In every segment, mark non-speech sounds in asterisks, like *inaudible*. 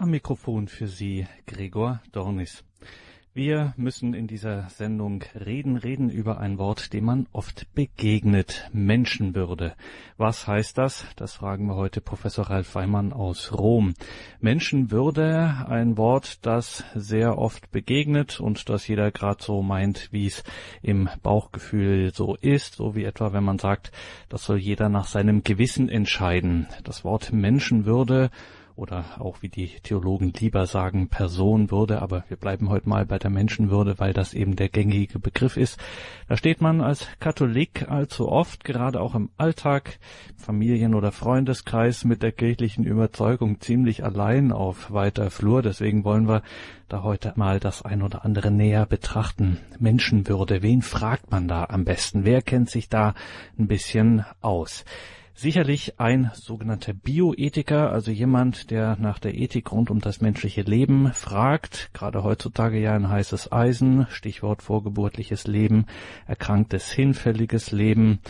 Am Mikrofon für Sie Gregor Dornis. Wir müssen in dieser Sendung reden, reden über ein Wort, dem man oft begegnet, Menschenwürde. Was heißt das? Das fragen wir heute Professor Ralf Weimann aus Rom. Menschenwürde, ein Wort, das sehr oft begegnet und das jeder gerade so meint, wie es im Bauchgefühl so ist, so wie etwa, wenn man sagt, das soll jeder nach seinem Gewissen entscheiden. Das Wort Menschenwürde oder auch wie die Theologen lieber sagen Personenwürde, aber wir bleiben heute mal bei der Menschenwürde, weil das eben der gängige Begriff ist. Da steht man als Katholik allzu oft, gerade auch im Alltag, Familien- oder Freundeskreis mit der kirchlichen Überzeugung ziemlich allein auf weiter Flur. Deswegen wollen wir da heute mal das ein oder andere näher betrachten. Menschenwürde, wen fragt man da am besten? Wer kennt sich da ein bisschen aus? Sicherlich ein sogenannter Bioethiker, also jemand, der nach der Ethik rund um das menschliche Leben fragt, gerade heutzutage ja ein heißes Eisen, Stichwort vorgeburtliches Leben, erkranktes, hinfälliges Leben.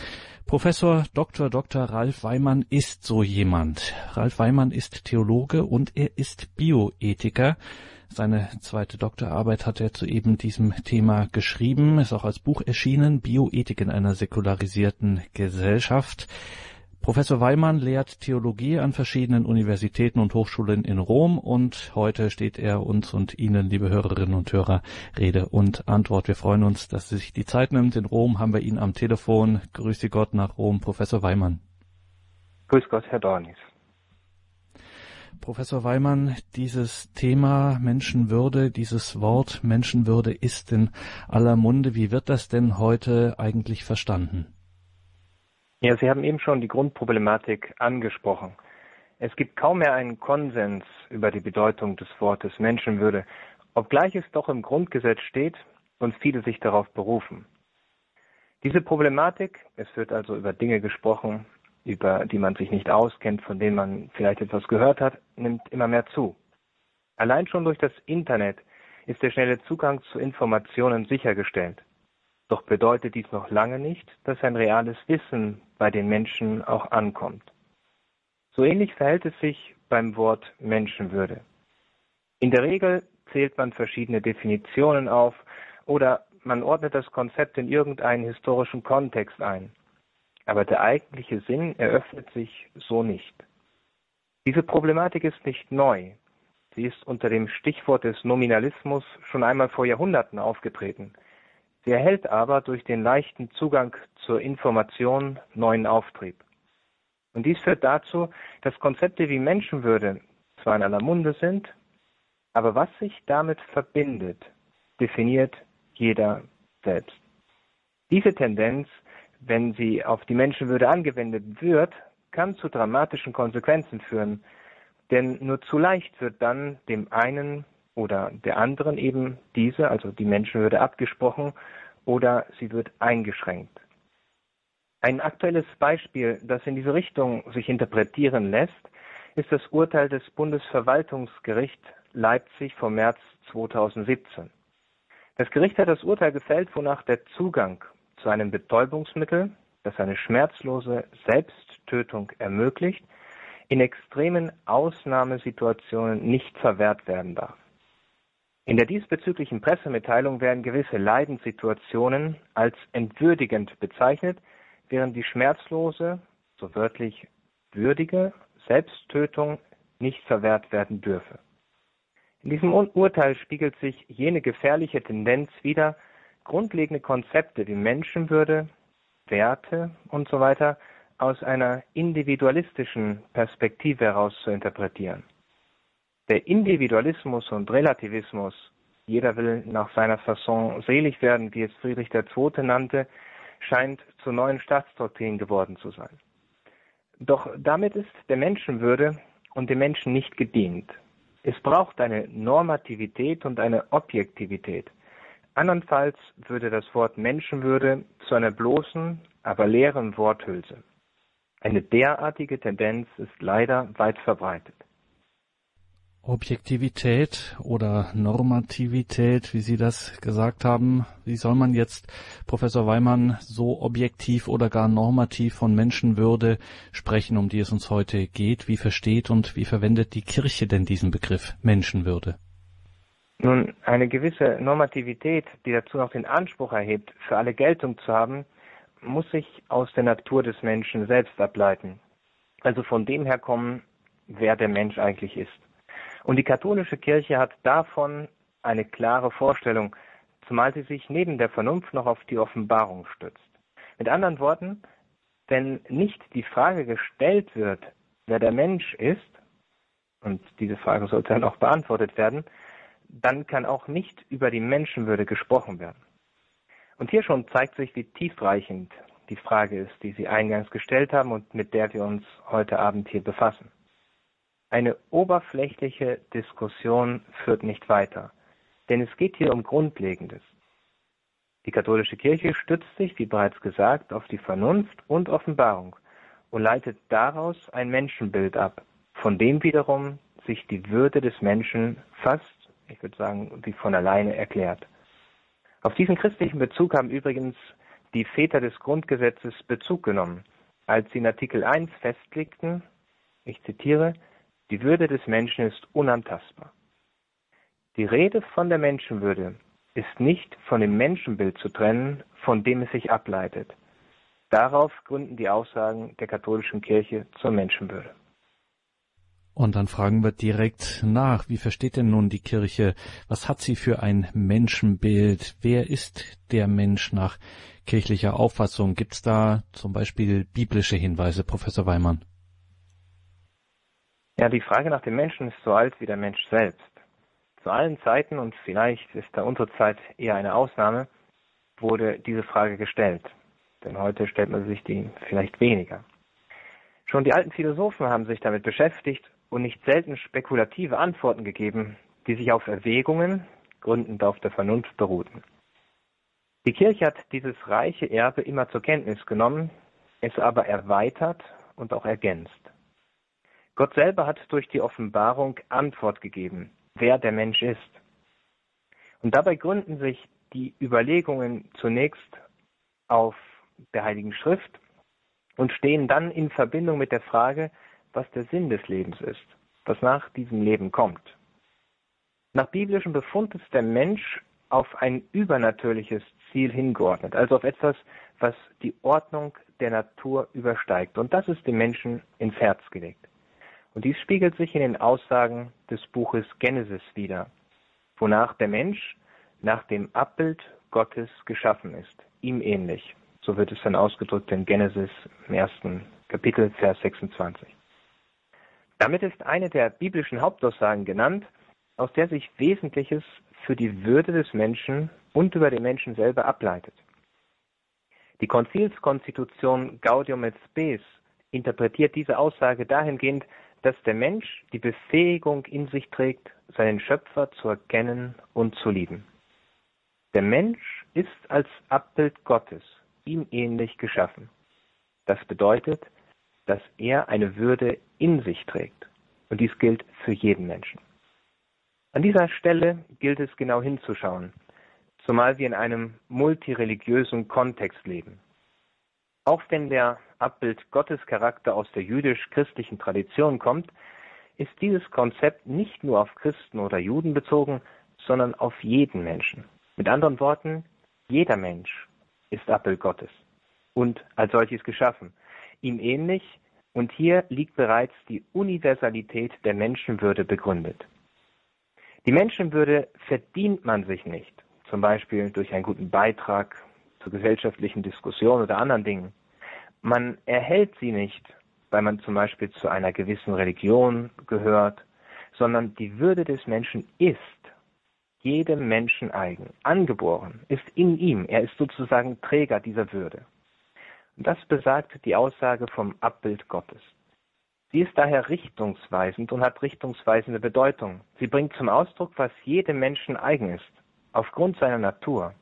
Professor Dr. Dr. Ralf Weimann ist so jemand. Ralf Weimann ist Theologe und er ist Bioethiker. Seine zweite Doktorarbeit hat er zu eben diesem Thema geschrieben, ist auch als Buch erschienen, Bioethik in einer säkularisierten Gesellschaft. Professor Weimann lehrt Theologie an verschiedenen Universitäten und Hochschulen in Rom und heute steht er uns und Ihnen, liebe Hörerinnen und Hörer, Rede und Antwort. Wir freuen uns, dass Sie sich die Zeit nimmt. In Rom haben wir ihn am Telefon. Grüße Gott nach Rom, Professor Weimann. Grüß Gott, Herr Dornis. Professor Weimann, dieses Thema Menschenwürde, dieses Wort Menschenwürde ist in aller Munde. Wie wird das denn heute eigentlich verstanden? Ja, Sie haben eben schon die Grundproblematik angesprochen. Es gibt kaum mehr einen Konsens über die Bedeutung des Wortes Menschenwürde, obgleich es doch im Grundgesetz steht und viele sich darauf berufen. Diese Problematik, es wird also über Dinge gesprochen, über die man sich nicht auskennt, von denen man vielleicht etwas gehört hat, nimmt immer mehr zu. Allein schon durch das Internet ist der schnelle Zugang zu Informationen sichergestellt. Doch bedeutet dies noch lange nicht, dass ein reales Wissen bei den Menschen auch ankommt. So ähnlich verhält es sich beim Wort Menschenwürde. In der Regel zählt man verschiedene Definitionen auf oder man ordnet das Konzept in irgendeinen historischen Kontext ein. Aber der eigentliche Sinn eröffnet sich so nicht. Diese Problematik ist nicht neu. Sie ist unter dem Stichwort des Nominalismus schon einmal vor Jahrhunderten aufgetreten. Sie erhält aber durch den leichten Zugang zur Information neuen Auftrieb. Und dies führt dazu, dass Konzepte wie Menschenwürde zwar in aller Munde sind, aber was sich damit verbindet, definiert jeder selbst. Diese Tendenz, wenn sie auf die Menschenwürde angewendet wird, kann zu dramatischen Konsequenzen führen, denn nur zu leicht wird dann dem einen oder der anderen eben diese, also die Menschenwürde, abgesprochen oder sie wird eingeschränkt. Ein aktuelles Beispiel, das in diese Richtung sich interpretieren lässt, ist das Urteil des Bundesverwaltungsgerichts Leipzig vom März 2017. Das Gericht hat das Urteil gefällt, wonach der Zugang zu einem Betäubungsmittel, das eine schmerzlose Selbsttötung ermöglicht, in extremen Ausnahmesituationen nicht verwehrt werden darf. In der diesbezüglichen Pressemitteilung werden gewisse Leidenssituationen als entwürdigend bezeichnet, während die schmerzlose, so wörtlich würdige Selbsttötung nicht verwehrt werden dürfe. In diesem Urteil spiegelt sich jene gefährliche Tendenz wider, grundlegende Konzepte wie Menschenwürde, Werte und so aus einer individualistischen Perspektive heraus zu interpretieren. Der Individualismus und Relativismus, jeder will nach seiner Fasson selig werden, wie es Friedrich II. nannte, scheint zur neuen Staatsdoktrin geworden zu sein. Doch damit ist der Menschenwürde und dem Menschen nicht gedient. Es braucht eine Normativität und eine Objektivität. Andernfalls würde das Wort Menschenwürde zu einer bloßen, aber leeren Worthülse. Eine derartige Tendenz ist leider weit verbreitet. Objektivität oder Normativität, wie Sie das gesagt haben. Wie soll man jetzt, Professor Weimann, so objektiv oder gar normativ von Menschenwürde sprechen, um die es uns heute geht? Wie versteht und wie verwendet die Kirche denn diesen Begriff Menschenwürde? Nun, eine gewisse Normativität, die dazu noch den Anspruch erhebt, für alle Geltung zu haben, muss sich aus der Natur des Menschen selbst ableiten. Also von dem her kommen, wer der Mensch eigentlich ist. Und die katholische Kirche hat davon eine klare Vorstellung, zumal sie sich neben der Vernunft noch auf die Offenbarung stützt. Mit anderen Worten, wenn nicht die Frage gestellt wird, wer der Mensch ist, und diese Frage sollte dann auch beantwortet werden, dann kann auch nicht über die Menschenwürde gesprochen werden. Und hier schon zeigt sich, wie tiefreichend die Frage ist, die Sie eingangs gestellt haben und mit der wir uns heute Abend hier befassen. Eine oberflächliche Diskussion führt nicht weiter, denn es geht hier um Grundlegendes. Die katholische Kirche stützt sich, wie bereits gesagt, auf die Vernunft und Offenbarung und leitet daraus ein Menschenbild ab, von dem wiederum sich die Würde des Menschen fast, ich würde sagen, wie von alleine erklärt. Auf diesen christlichen Bezug haben übrigens die Väter des Grundgesetzes Bezug genommen, als sie in Artikel 1 festlegten, ich zitiere, die Würde des Menschen ist unantastbar. Die Rede von der Menschenwürde ist nicht von dem Menschenbild zu trennen, von dem es sich ableitet. Darauf gründen die Aussagen der katholischen Kirche zur Menschenwürde. Und dann fragen wir direkt nach, wie versteht denn nun die Kirche, was hat sie für ein Menschenbild? Wer ist der Mensch nach kirchlicher Auffassung? Gibt es da zum Beispiel biblische Hinweise, Professor Weimann? Ja, die Frage nach dem Menschen ist so alt wie der Mensch selbst. Zu allen Zeiten, und vielleicht ist da unsere Zeit eher eine Ausnahme, wurde diese Frage gestellt. Denn heute stellt man sich die vielleicht weniger. Schon die alten Philosophen haben sich damit beschäftigt und nicht selten spekulative Antworten gegeben, die sich auf Erwägungen, gründend auf der Vernunft, beruhten. Die Kirche hat dieses reiche Erbe immer zur Kenntnis genommen, es aber erweitert und auch ergänzt. Gott selber hat durch die Offenbarung Antwort gegeben, wer der Mensch ist. Und dabei gründen sich die Überlegungen zunächst auf der Heiligen Schrift und stehen dann in Verbindung mit der Frage, was der Sinn des Lebens ist, was nach diesem Leben kommt. Nach biblischem Befund ist der Mensch auf ein übernatürliches Ziel hingeordnet, also auf etwas, was die Ordnung der Natur übersteigt. Und das ist dem Menschen ins Herz gelegt. Und dies spiegelt sich in den Aussagen des Buches Genesis wider, wonach der Mensch nach dem Abbild Gottes geschaffen ist, ihm ähnlich. So wird es dann ausgedrückt in Genesis im ersten Kapitel, Vers 26. Damit ist eine der biblischen Hauptaussagen genannt, aus der sich Wesentliches für die Würde des Menschen und über den Menschen selber ableitet. Die Konzilskonstitution Gaudium et Spes interpretiert diese Aussage dahingehend, dass der Mensch die Befähigung in sich trägt, seinen Schöpfer zu erkennen und zu lieben. Der Mensch ist als Abbild Gottes ihm ähnlich geschaffen. Das bedeutet, dass er eine Würde in sich trägt. Und dies gilt für jeden Menschen. An dieser Stelle gilt es genau hinzuschauen, zumal wir in einem multireligiösen Kontext leben. Auch wenn der Abbild Gottes Charakter aus der jüdisch-christlichen Tradition kommt, ist dieses Konzept nicht nur auf Christen oder Juden bezogen, sondern auf jeden Menschen. Mit anderen Worten, jeder Mensch ist Abbild Gottes und als solches geschaffen, ihm ähnlich, und hier liegt bereits die Universalität der Menschenwürde begründet. Die Menschenwürde verdient man sich nicht, zum Beispiel durch einen guten Beitrag zur gesellschaftlichen Diskussion oder anderen Dingen. Man erhält sie nicht, weil man zum Beispiel zu einer gewissen Religion gehört, sondern die Würde des Menschen ist jedem Menschen eigen, angeboren, ist in ihm, er ist sozusagen Träger dieser Würde. Und das besagt die Aussage vom Abbild Gottes. Sie ist daher richtungsweisend und hat richtungsweisende Bedeutung. Sie bringt zum Ausdruck, was jedem Menschen eigen ist, aufgrund seiner Natur,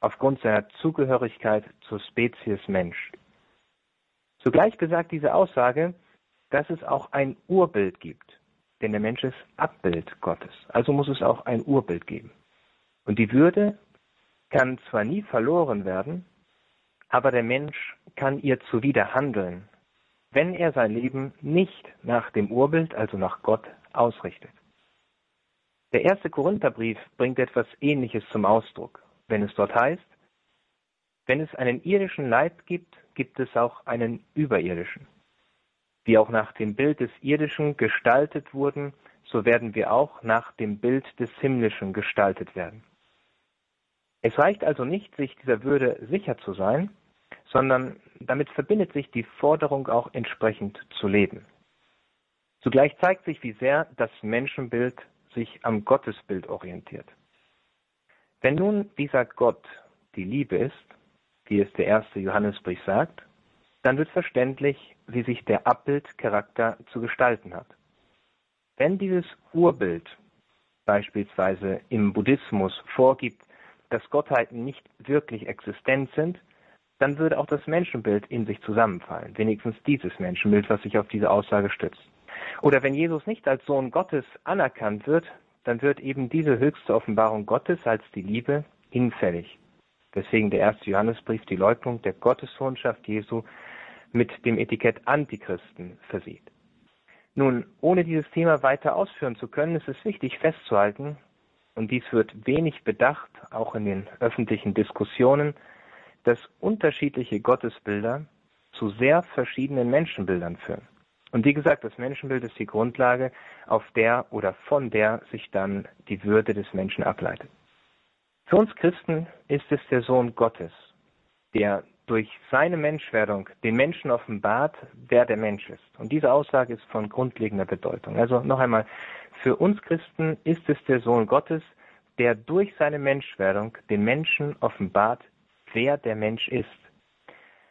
aufgrund seiner Zugehörigkeit zur Spezies Mensch. Zugleich besagt diese Aussage, dass es auch ein Urbild gibt. denn der Mensch ist Abbild Gottes. Also muss es auch ein Urbild geben. Und die Würde kann zwar nie verloren werden, aber der Mensch kann ihr zuwider handeln, wenn er sein Leben nicht nach dem Urbild, also nach Gott, ausrichtet. Der erste Korintherbrief bringt etwas Ähnliches zum Ausdruck, wenn es dort heißt, wenn es einen irdischen Leib gibt, gibt es auch einen überirdischen. Wie auch nach dem Bild des Irdischen gestaltet wurden, so werden wir auch nach dem Bild des Himmlischen gestaltet werden. Es reicht also nicht, sich dieser Würde sicher zu sein, sondern damit verbindet sich die Forderung auch entsprechend zu leben. Zugleich zeigt sich, wie sehr das Menschenbild sich am Gottesbild orientiert. Wenn nun dieser Gott die Liebe ist, wie es der erste Johannesbrief sagt, dann wird verständlich, wie sich der Abbildcharakter zu gestalten hat. Wenn dieses Urbild beispielsweise im Buddhismus vorgibt, dass Gottheiten nicht wirklich existent sind, dann würde auch das Menschenbild in sich zusammenfallen, wenigstens dieses Menschenbild, was sich auf diese Aussage stützt. Oder wenn Jesus nicht als Sohn Gottes anerkannt wird, dann wird eben diese höchste Offenbarung Gottes als die Liebe hinfällig. Deswegen der erste Johannesbrief die Leugnung der Gottessohnschaft Jesu mit dem Etikett Antichristen versieht. Nun, ohne dieses Thema weiter ausführen zu können, ist es wichtig festzuhalten, und dies wird wenig bedacht, auch in den öffentlichen Diskussionen, dass unterschiedliche Gottesbilder zu sehr verschiedenen Menschenbildern führen. Und wie gesagt, das Menschenbild ist die Grundlage, auf der oder von der sich dann die Würde des Menschen ableitet. Für uns Christen ist es der Sohn Gottes, der durch seine Menschwerdung den Menschen offenbart, wer der Mensch ist. Und diese Aussage ist von grundlegender Bedeutung. Also noch einmal, für uns Christen ist es der Sohn Gottes, der durch seine Menschwerdung den Menschen offenbart, wer der Mensch ist.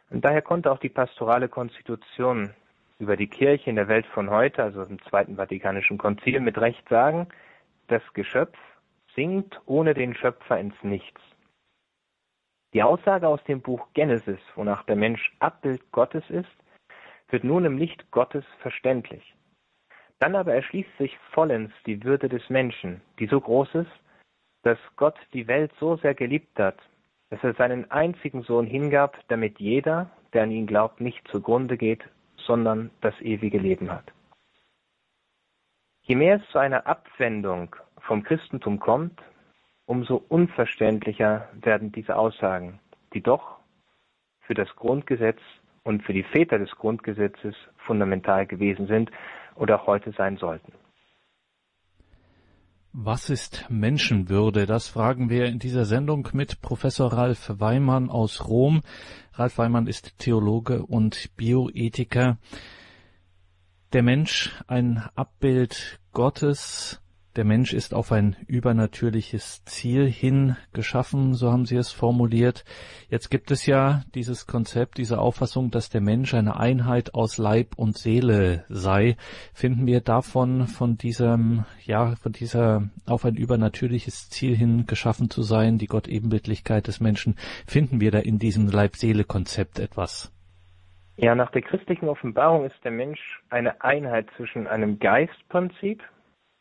Und daher konnte auch die pastorale Konstitution über die Kirche in der Welt von heute, also im Zweiten Vatikanischen Konzil, mit Recht sagen, das Geschöpf sinkt ohne den Schöpfer ins Nichts. Die Aussage aus dem Buch Genesis, wonach der Mensch Abbild Gottes ist, wird nun im Licht Gottes verständlich. Dann aber erschließt sich vollends die Würde des Menschen, die so groß ist, dass Gott die Welt so sehr geliebt hat, dass er seinen einzigen Sohn hingab, damit jeder, der an ihn glaubt, nicht zugrunde geht, sondern das ewige Leben hat. Je mehr es zu einer Abwendung vom Christentum kommt, umso unverständlicher werden diese Aussagen, die doch für das Grundgesetz und für die Väter des Grundgesetzes fundamental gewesen sind oder auch heute sein sollten. Was ist Menschenwürde? Das fragen wir in dieser Sendung mit Professor Ralf Weimann aus Rom. Ralf Weimann ist Theologe und Bioethiker. Der Mensch ein Abbild Gottes. Der Mensch ist auf ein übernatürliches Ziel hin geschaffen, so haben Sie es formuliert. Jetzt gibt es ja dieses Konzept, diese Auffassung, dass der Mensch eine Einheit aus Leib und Seele sei. Finden wir davon, von diesem, ja, von dieser auf ein übernatürliches Ziel hin geschaffen zu sein, die Gottebenbildlichkeit des Menschen, finden wir da in diesem Leib-Seele-Konzept etwas? Ja, nach der christlichen Offenbarung ist der Mensch eine Einheit zwischen einem Geistprinzip,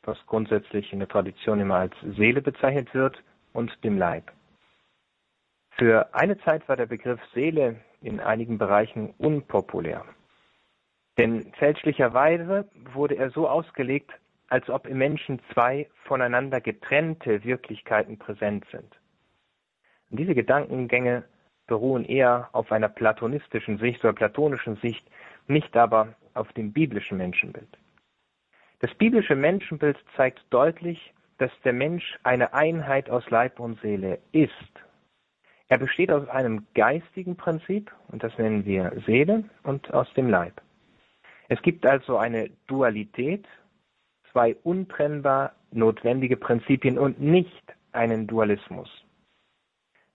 was grundsätzlich in der Tradition immer als Seele bezeichnet wird, und dem Leib. Für eine Zeit war der Begriff Seele in einigen Bereichen unpopulär. Denn fälschlicherweise wurde er so ausgelegt, als ob im Menschen zwei voneinander getrennte Wirklichkeiten präsent sind. Und diese Gedankengänge beruhen eher auf einer platonistischen Sicht oder platonischen Sicht, nicht aber auf dem biblischen Menschenbild. Das biblische Menschenbild zeigt deutlich, dass der Mensch eine Einheit aus Leib und Seele ist. Er besteht aus einem geistigen Prinzip, und das nennen wir Seele, und aus dem Leib. Es gibt also eine Dualität, zwei untrennbar notwendige Prinzipien und nicht einen Dualismus.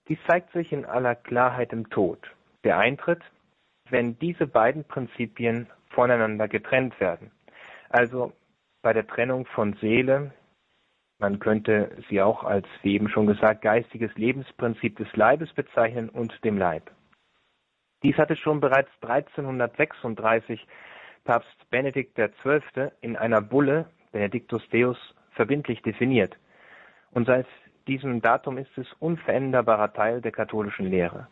Dies zeigt sich in aller Klarheit im Tod, der eintritt, wenn diese beiden Prinzipien voneinander getrennt werden. Also bei der Trennung von Seele, man könnte sie auch als, wie eben schon gesagt, geistiges Lebensprinzip des Leibes bezeichnen und dem Leib. Dies hatte schon bereits 1336 Papst Benedikt XII. in einer Bulle Benedictus Deus verbindlich definiert. Und seit diesem Datum ist es unveränderbarer Teil der katholischen Lehre.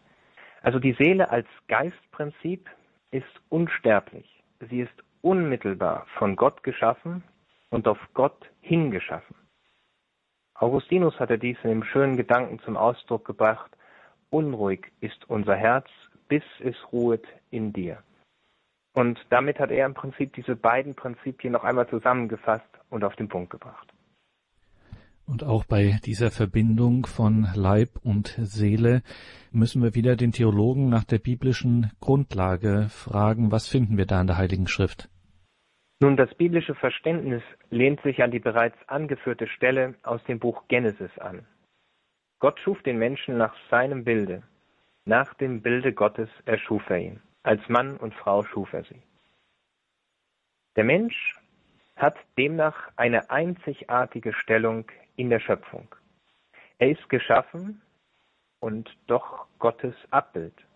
Also die Seele als Geistprinzip ist unsterblich. Sie ist unmittelbar von Gott geschaffen und auf Gott hingeschaffen. Augustinus hatte dies in dem schönen Gedanken zum Ausdruck gebracht, unruhig ist unser Herz, bis es ruhet in dir. Und damit hat er im Prinzip diese beiden Prinzipien noch einmal zusammengefasst und auf den Punkt gebracht. Und auch bei dieser Verbindung von Leib und Seele müssen wir wieder den Theologen nach der biblischen Grundlage fragen, was finden wir da in der Heiligen Schrift? Nun, das biblische Verständnis lehnt sich an die bereits angeführte Stelle aus dem Buch Genesis an. Gott schuf den Menschen nach seinem Bilde. Nach dem Bilde Gottes erschuf er ihn. Als Mann und Frau schuf er sie. Der Mensch hat demnach eine einzigartige Stellung in der Schöpfung. Er ist geschaffen und doch Gottes Abbild.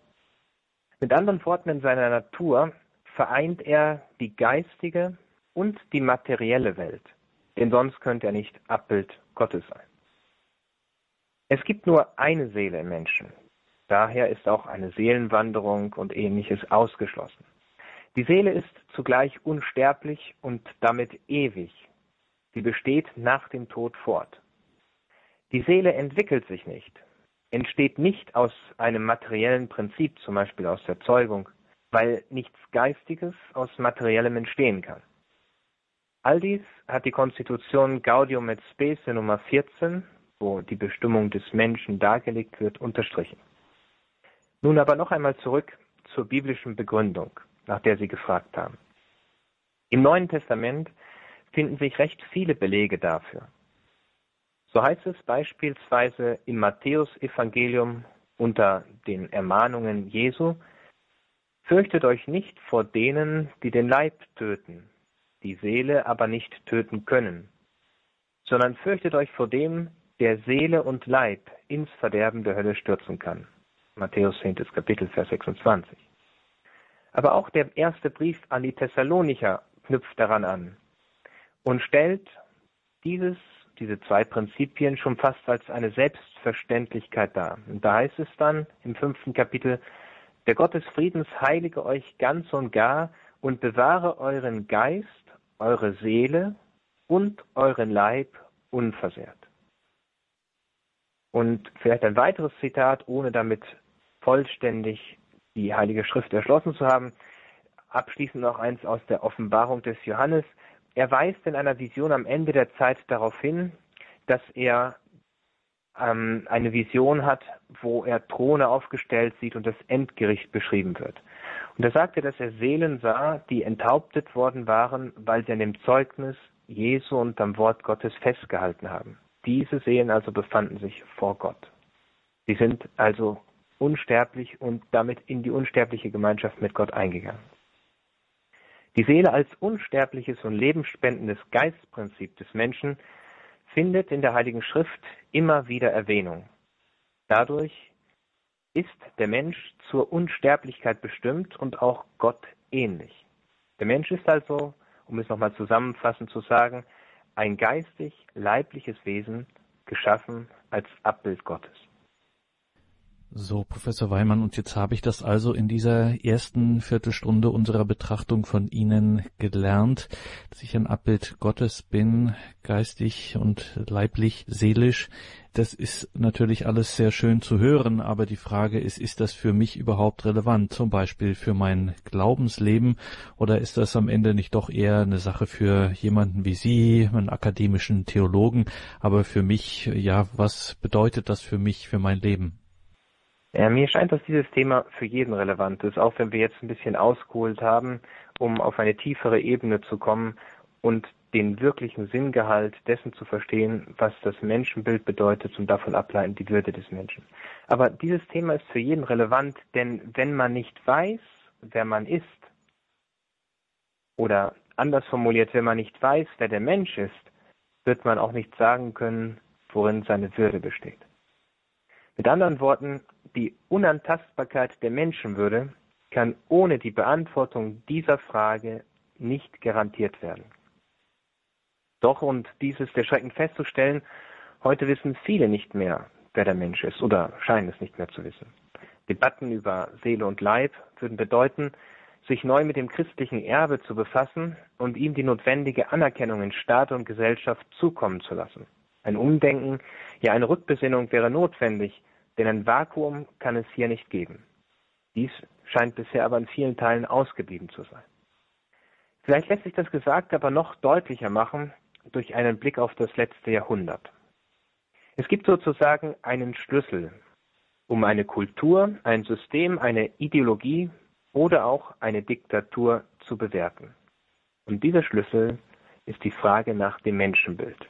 Mit anderen Worten, in seiner Natur vereint er die geistige und die materielle Welt, denn sonst könnte er nicht Abbild Gottes sein. Es gibt nur eine Seele im Menschen, daher ist auch eine Seelenwanderung und ähnliches ausgeschlossen. Die Seele ist zugleich unsterblich und damit ewig. Sie besteht nach dem Tod fort. Die Seele entwickelt sich nicht, entsteht nicht aus einem materiellen Prinzip, zum Beispiel aus der Zeugung, weil nichts Geistiges aus Materiellem entstehen kann. All dies hat die Konstitution Gaudium et Spes Nummer 14, wo die Bestimmung des Menschen dargelegt wird, unterstrichen. Nun aber noch einmal zurück zur biblischen Begründung, nach der Sie gefragt haben. Im Neuen Testament finden sich recht viele Belege dafür. So heißt es beispielsweise im Matthäusevangelium unter den Ermahnungen Jesu, Fürchtet euch nicht vor denen, die den Leib töten, die Seele aber nicht töten können, sondern fürchtet euch vor dem, der Seele und Leib ins Verderben der Hölle stürzen kann. Matthäus 10. Kapitel, Vers 26. Aber auch der erste Brief an die Thessalonicher knüpft daran an und stellt dieses, diese zwei Prinzipien schon fast als eine Selbstverständlichkeit dar. Und da heißt es dann im fünften Kapitel, der Gott des Friedens heilige euch ganz und gar und bewahre euren Geist, eure Seele und euren Leib unversehrt. Und vielleicht ein weiteres Zitat, ohne damit vollständig die Heilige Schrift erschlossen zu haben. Abschließend noch eins aus der Offenbarung des Johannes. Er weist in einer Vision am Ende der Zeit darauf hin, dass er ähm, eine Vision hat, wo er Throne aufgestellt sieht und das Endgericht beschrieben wird. Und er sagte, dass er Seelen sah, die enthauptet worden waren, weil sie an dem Zeugnis Jesu und am Wort Gottes festgehalten haben. Diese Seelen also befanden sich vor Gott. Sie sind also unsterblich und damit in die unsterbliche Gemeinschaft mit Gott eingegangen. Die Seele als unsterbliches und lebensspendendes Geistprinzip des Menschen findet in der Heiligen Schrift immer wieder Erwähnung. Dadurch ist der Mensch zur Unsterblichkeit bestimmt und auch Gott ähnlich. Der Mensch ist also, um es nochmal zusammenfassend zu sagen, ein geistig-leibliches Wesen, geschaffen als Abbild Gottes. So, Professor Weimann, und jetzt habe ich das also in dieser ersten Viertelstunde unserer Betrachtung von Ihnen gelernt, dass ich ein Abbild Gottes bin, geistig und leiblich, seelisch. Das ist natürlich alles sehr schön zu hören, aber die Frage ist, ist das für mich überhaupt relevant, zum Beispiel für mein Glaubensleben, oder ist das am Ende nicht doch eher eine Sache für jemanden wie Sie, einen akademischen Theologen, aber für mich, ja, was bedeutet das für mich, für mein Leben? Ja, mir scheint, dass dieses Thema für jeden relevant ist, auch wenn wir jetzt ein bisschen ausgeholt haben, um auf eine tiefere Ebene zu kommen und den wirklichen Sinngehalt dessen zu verstehen, was das Menschenbild bedeutet und davon ableiten die Würde des Menschen. Aber dieses Thema ist für jeden relevant, denn wenn man nicht weiß, wer man ist, oder anders formuliert, wenn man nicht weiß, wer der Mensch ist, wird man auch nicht sagen können, worin seine Würde besteht. Mit anderen Worten, die Unantastbarkeit der Menschenwürde kann ohne die Beantwortung dieser Frage nicht garantiert werden. Doch, und dies ist erschreckend festzustellen, heute wissen viele nicht mehr, wer der Mensch ist oder scheinen es nicht mehr zu wissen. Debatten über Seele und Leib würden bedeuten, sich neu mit dem christlichen Erbe zu befassen und ihm die notwendige Anerkennung in Staat und Gesellschaft zukommen zu lassen. Ein Umdenken, ja eine Rückbesinnung wäre notwendig, denn ein Vakuum kann es hier nicht geben. Dies scheint bisher aber in vielen Teilen ausgeblieben zu sein. Vielleicht lässt sich das Gesagte aber noch deutlicher machen durch einen Blick auf das letzte Jahrhundert. Es gibt sozusagen einen Schlüssel, um eine Kultur, ein System, eine Ideologie oder auch eine Diktatur zu bewerten. Und dieser Schlüssel ist die Frage nach dem Menschenbild.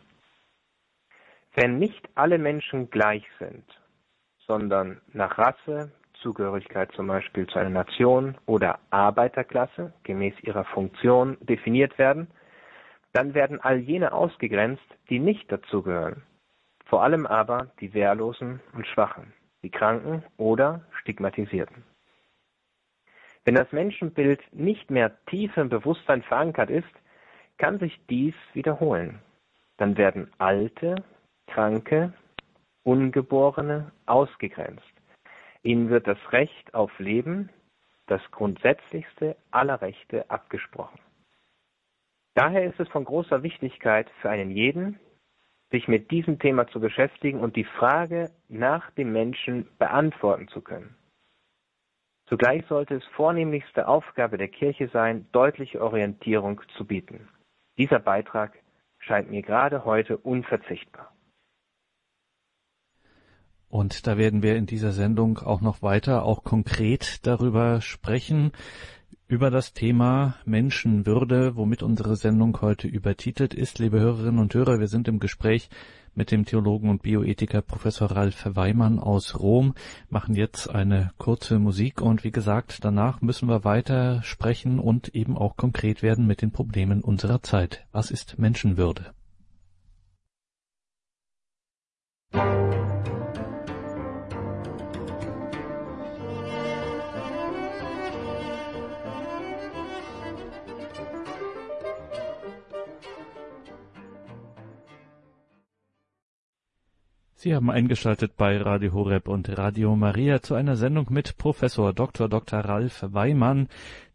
Wenn nicht alle Menschen gleich sind, sondern nach Rasse, Zugehörigkeit zum Beispiel zu einer Nation oder Arbeiterklasse gemäß ihrer Funktion definiert werden, dann werden all jene ausgegrenzt, die nicht dazugehören. Vor allem aber die Wehrlosen und Schwachen, die Kranken oder Stigmatisierten. Wenn das Menschenbild nicht mehr tief im Bewusstsein verankert ist, kann sich dies wiederholen. Dann werden Alte, Kranke, Ungeborene ausgegrenzt. Ihnen wird das Recht auf Leben, das grundsätzlichste aller Rechte, abgesprochen. Daher ist es von großer Wichtigkeit für einen jeden, sich mit diesem Thema zu beschäftigen und die Frage nach dem Menschen beantworten zu können. Zugleich sollte es vornehmlichste Aufgabe der Kirche sein, deutliche Orientierung zu bieten. Dieser Beitrag scheint mir gerade heute unverzichtbar. Und da werden wir in dieser Sendung auch noch weiter, auch konkret darüber sprechen, über das Thema Menschenwürde, womit unsere Sendung heute übertitelt ist. Liebe Hörerinnen und Hörer, wir sind im Gespräch mit dem Theologen und Bioethiker Professor Ralf Weimann aus Rom, machen jetzt eine kurze Musik und wie gesagt, danach müssen wir weiter sprechen und eben auch konkret werden mit den Problemen unserer Zeit. Was ist Menschenwürde? Sie haben eingeschaltet bei Radio Horeb und Radio Maria zu einer Sendung mit Professor Dr. Dr. Ralf Weimann.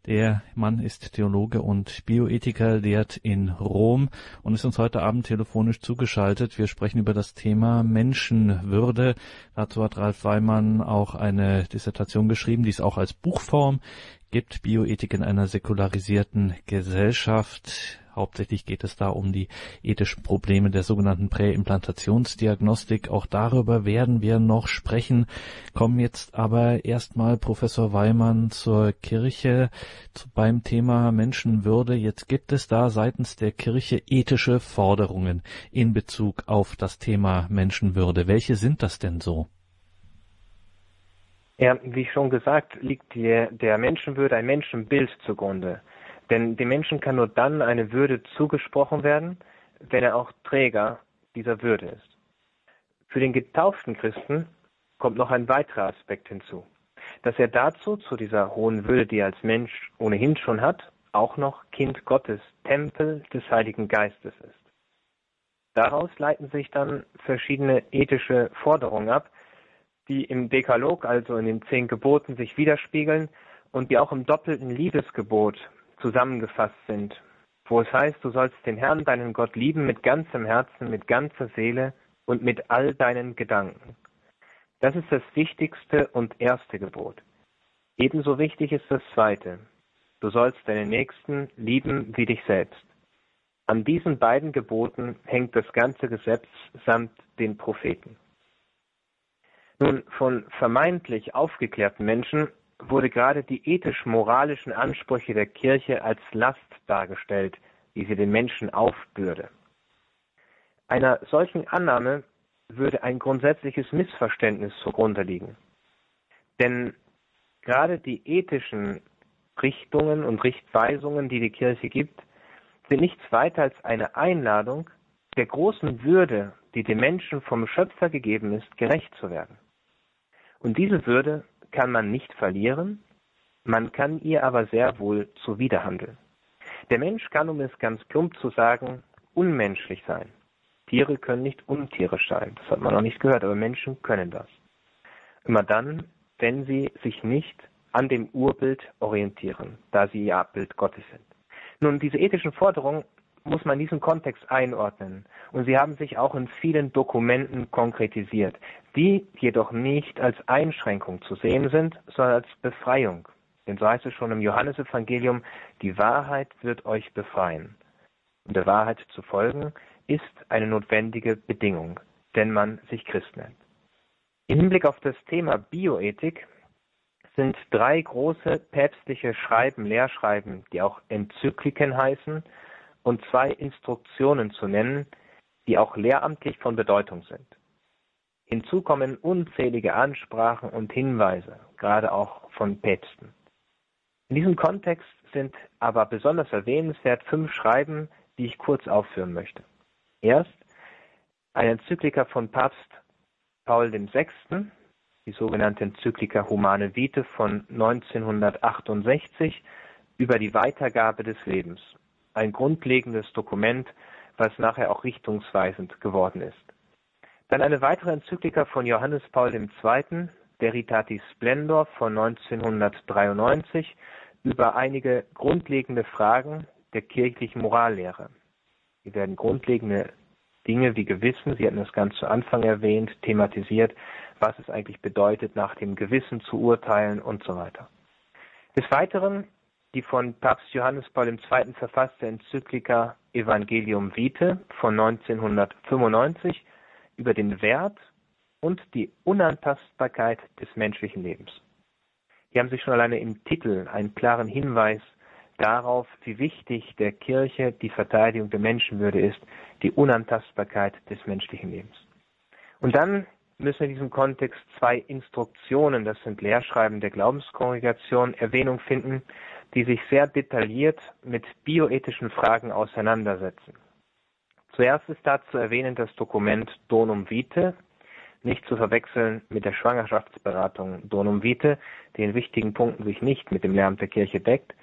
Der Mann ist Theologe und Bioethiker, lehrt in Rom und ist uns heute Abend telefonisch zugeschaltet. Wir sprechen über das Thema Menschenwürde. Dazu hat Ralf Weimann auch eine Dissertation geschrieben, die es auch als Buchform gibt. Bioethik in einer säkularisierten Gesellschaft. Hauptsächlich geht es da um die ethischen Probleme der sogenannten Präimplantationsdiagnostik. Auch darüber werden wir noch sprechen. Kommen jetzt aber erstmal Professor Weimann zur Kirche zu, beim Thema Menschenwürde. Jetzt gibt es da seitens der Kirche ethische Forderungen in Bezug auf das Thema Menschenwürde. Welche sind das denn so? Ja, wie schon gesagt, liegt der, der Menschenwürde ein Menschenbild zugrunde. Denn dem Menschen kann nur dann eine Würde zugesprochen werden, wenn er auch Träger dieser Würde ist. Für den getauften Christen kommt noch ein weiterer Aspekt hinzu, dass er dazu, zu dieser hohen Würde, die er als Mensch ohnehin schon hat, auch noch Kind Gottes, Tempel des Heiligen Geistes ist. Daraus leiten sich dann verschiedene ethische Forderungen ab, die im Dekalog, also in den zehn Geboten, sich widerspiegeln und die auch im doppelten Liebesgebot zusammengefasst sind, wo es heißt, du sollst den Herrn, deinen Gott lieben mit ganzem Herzen, mit ganzer Seele und mit all deinen Gedanken. Das ist das wichtigste und erste Gebot. Ebenso wichtig ist das zweite. Du sollst deinen Nächsten lieben wie dich selbst. An diesen beiden Geboten hängt das ganze Gesetz samt den Propheten. Nun, von vermeintlich aufgeklärten Menschen wurde gerade die ethisch-moralischen Ansprüche der Kirche als Last dargestellt, die sie den Menschen aufbürde. Einer solchen Annahme würde ein grundsätzliches Missverständnis zugrunde liegen. Denn gerade die ethischen Richtungen und Richtweisungen, die die Kirche gibt, sind nichts weiter als eine Einladung, der großen Würde, die dem Menschen vom Schöpfer gegeben ist, gerecht zu werden. Und diese Würde kann man nicht verlieren, man kann ihr aber sehr wohl zuwiderhandeln. Der Mensch kann, um es ganz plump zu sagen, unmenschlich sein. Tiere können nicht untierisch sein. Das hat man noch nicht gehört, aber Menschen können das. Immer dann, wenn sie sich nicht an dem Urbild orientieren, da sie ihr Abbild Gottes sind. Nun, diese ethischen Forderungen muss man in diesem Kontext einordnen. Und sie haben sich auch in vielen Dokumenten konkretisiert, die jedoch nicht als Einschränkung zu sehen sind, sondern als Befreiung. Denn so heißt es schon im Johannesevangelium, die Wahrheit wird euch befreien. Und der Wahrheit zu folgen ist eine notwendige Bedingung, wenn man sich Christ nennt. Im Hinblick auf das Thema Bioethik sind drei große päpstliche Schreiben, Lehrschreiben, die auch Enzykliken heißen, und zwei Instruktionen zu nennen, die auch lehramtlich von Bedeutung sind. Hinzu kommen unzählige Ansprachen und Hinweise, gerade auch von Päpsten. In diesem Kontext sind aber besonders erwähnenswert fünf Schreiben, die ich kurz aufführen möchte. Erst eine Enzyklika von Papst Paul VI., die sogenannte Enzyklika Humane Vitae von 1968 über die Weitergabe des Lebens ein grundlegendes Dokument, was nachher auch richtungsweisend geworden ist. Dann eine weitere Enzyklika von Johannes Paul II., Veritatis Splendor von 1993, über einige grundlegende Fragen der kirchlichen Morallehre. Hier werden grundlegende Dinge wie Gewissen, Sie hatten das ganz zu Anfang erwähnt, thematisiert, was es eigentlich bedeutet, nach dem Gewissen zu urteilen und so weiter. Des Weiteren die von Papst Johannes Paul II. verfasste Enzyklika Evangelium Vitae von 1995 über den Wert und die Unantastbarkeit des menschlichen Lebens. Hier haben Sie schon alleine im Titel einen klaren Hinweis darauf, wie wichtig der Kirche die Verteidigung der Menschenwürde ist, die Unantastbarkeit des menschlichen Lebens. Und dann müssen in diesem Kontext zwei Instruktionen, das sind Lehrschreiben der Glaubenskongregation, Erwähnung finden, die sich sehr detailliert mit bioethischen Fragen auseinandersetzen. Zuerst ist da zu erwähnen das Dokument Donum Vitae, nicht zu verwechseln mit der Schwangerschaftsberatung Donum Vitae, die in wichtigen Punkten sich nicht mit dem Lehramt der Kirche deckt.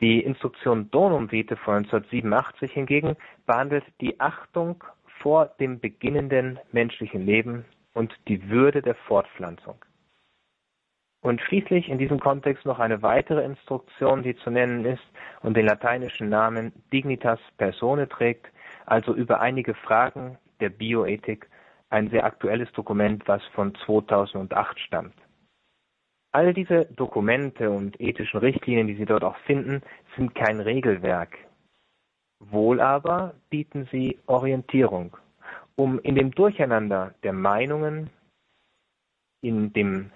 Die Instruktion Donum Vitae von 1987 hingegen behandelt die Achtung vor dem beginnenden menschlichen Leben und die Würde der Fortpflanzung. Und schließlich in diesem Kontext noch eine weitere Instruktion, die zu nennen ist und den lateinischen Namen Dignitas Persone trägt, also über einige Fragen der Bioethik, ein sehr aktuelles Dokument, was von 2008 stammt. All diese Dokumente und ethischen Richtlinien, die Sie dort auch finden, sind kein Regelwerk. Wohl aber bieten sie Orientierung, um in dem Durcheinander der Meinungen, in dem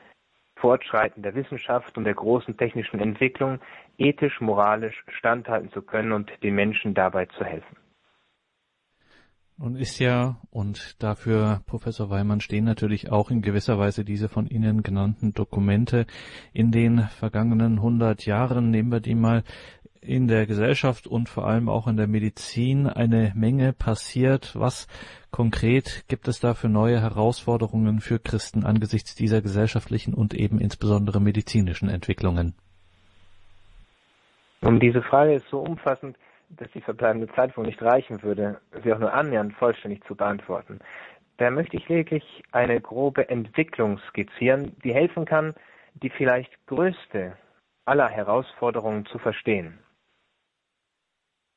Fortschreiten der Wissenschaft und der großen technischen Entwicklung ethisch, moralisch standhalten zu können und den Menschen dabei zu helfen. Nun ist ja, und dafür, Professor Weimann, stehen natürlich auch in gewisser Weise diese von Ihnen genannten Dokumente in den vergangenen 100 Jahren, nehmen wir die mal, in der Gesellschaft und vor allem auch in der Medizin eine Menge passiert. Was konkret gibt es da für neue Herausforderungen für Christen angesichts dieser gesellschaftlichen und eben insbesondere medizinischen Entwicklungen? Und diese Frage ist so umfassend, dass die verbleibende Zeit wohl nicht reichen würde, sie auch nur annähernd vollständig zu beantworten. Da möchte ich lediglich eine grobe Entwicklung skizzieren, die helfen kann, die vielleicht größte aller Herausforderungen zu verstehen.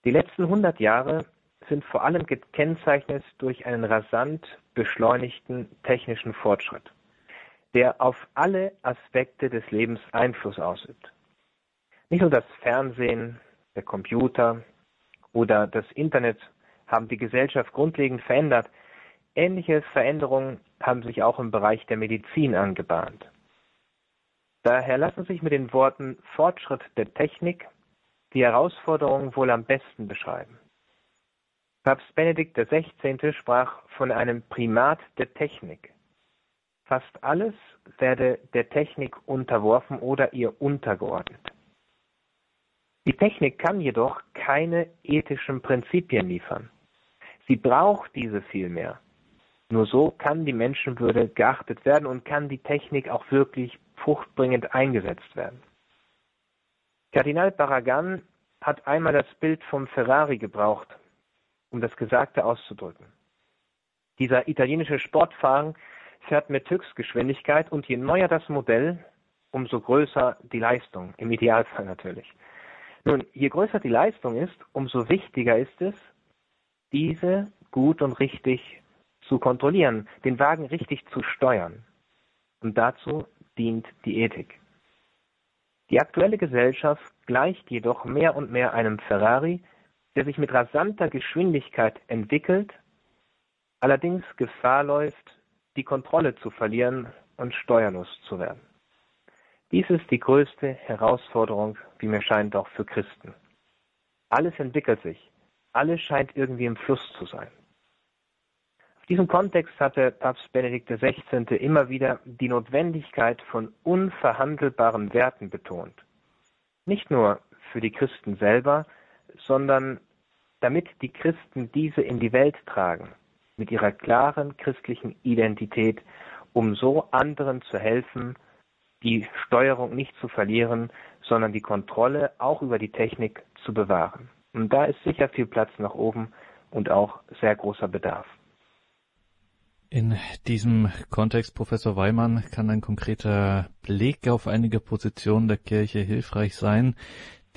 Die letzten 100 Jahre sind vor allem gekennzeichnet durch einen rasant beschleunigten technischen Fortschritt, der auf alle Aspekte des Lebens Einfluss ausübt. Nicht nur das Fernsehen, der Computer oder das Internet haben die Gesellschaft grundlegend verändert, ähnliche Veränderungen haben sich auch im Bereich der Medizin angebahnt. Daher lassen sich mit den Worten Fortschritt der Technik die Herausforderungen wohl am besten beschreiben. Papst Benedikt XVI. sprach von einem Primat der Technik. Fast alles werde der Technik unterworfen oder ihr untergeordnet. Die Technik kann jedoch keine ethischen Prinzipien liefern. Sie braucht diese vielmehr. Nur so kann die Menschenwürde geachtet werden und kann die Technik auch wirklich fruchtbringend eingesetzt werden. Kardinal Barragan hat einmal das Bild vom Ferrari gebraucht. um das Gesagte auszudrücken. Dieser italienische Sportwagen fährt mit Höchstgeschwindigkeit und je neuer das Modell, umso größer die Leistung, im Idealfall natürlich. Nun, je größer die Leistung ist, umso wichtiger ist es, diese gut und richtig zu kontrollieren, den Wagen richtig zu steuern. Und dazu dient die Ethik. Die aktuelle Gesellschaft gleicht jedoch mehr und mehr einem Ferrari, der sich mit rasanter Geschwindigkeit entwickelt, allerdings Gefahr läuft, die Kontrolle zu verlieren und steuerlos zu werden. Dies ist die größte Herausforderung, wie mir scheint, auch für Christen. Alles entwickelt sich, alles scheint irgendwie im Fluss zu sein. Auf diesem Kontext hatte Papst Benedikt XVI. immer wieder die Notwendigkeit von unverhandelbaren Werten betont. Nicht nur für die Christen selber, sondern damit die Christen diese in die Welt tragen, mit ihrer klaren christlichen Identität, um so anderen zu helfen, die Steuerung nicht zu verlieren, sondern die Kontrolle auch über die Technik zu bewahren. Und da ist sicher viel Platz nach oben und auch sehr großer Bedarf. In diesem Kontext, Professor Weimann, kann ein konkreter Blick auf einige Positionen der Kirche hilfreich sein,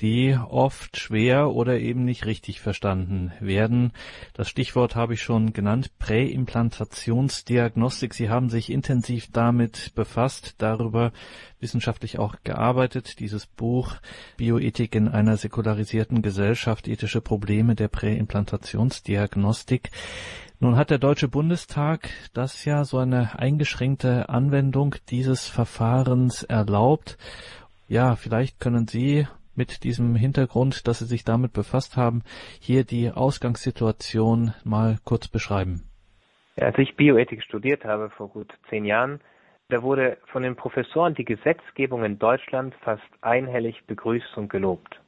die oft schwer oder eben nicht richtig verstanden werden. Das Stichwort habe ich schon genannt, Präimplantationsdiagnostik. Sie haben sich intensiv damit befasst, darüber wissenschaftlich auch gearbeitet. Dieses Buch Bioethik in einer säkularisierten Gesellschaft, ethische Probleme der Präimplantationsdiagnostik. Nun hat der Deutsche Bundestag das ja so eine eingeschränkte Anwendung dieses Verfahrens erlaubt. Ja, vielleicht können Sie mit diesem Hintergrund, dass Sie sich damit befasst haben, hier die Ausgangssituation mal kurz beschreiben? Als ich Bioethik studiert habe vor gut zehn Jahren, da wurde von den Professoren die Gesetzgebung in Deutschland fast einhellig begrüßt und gelobt.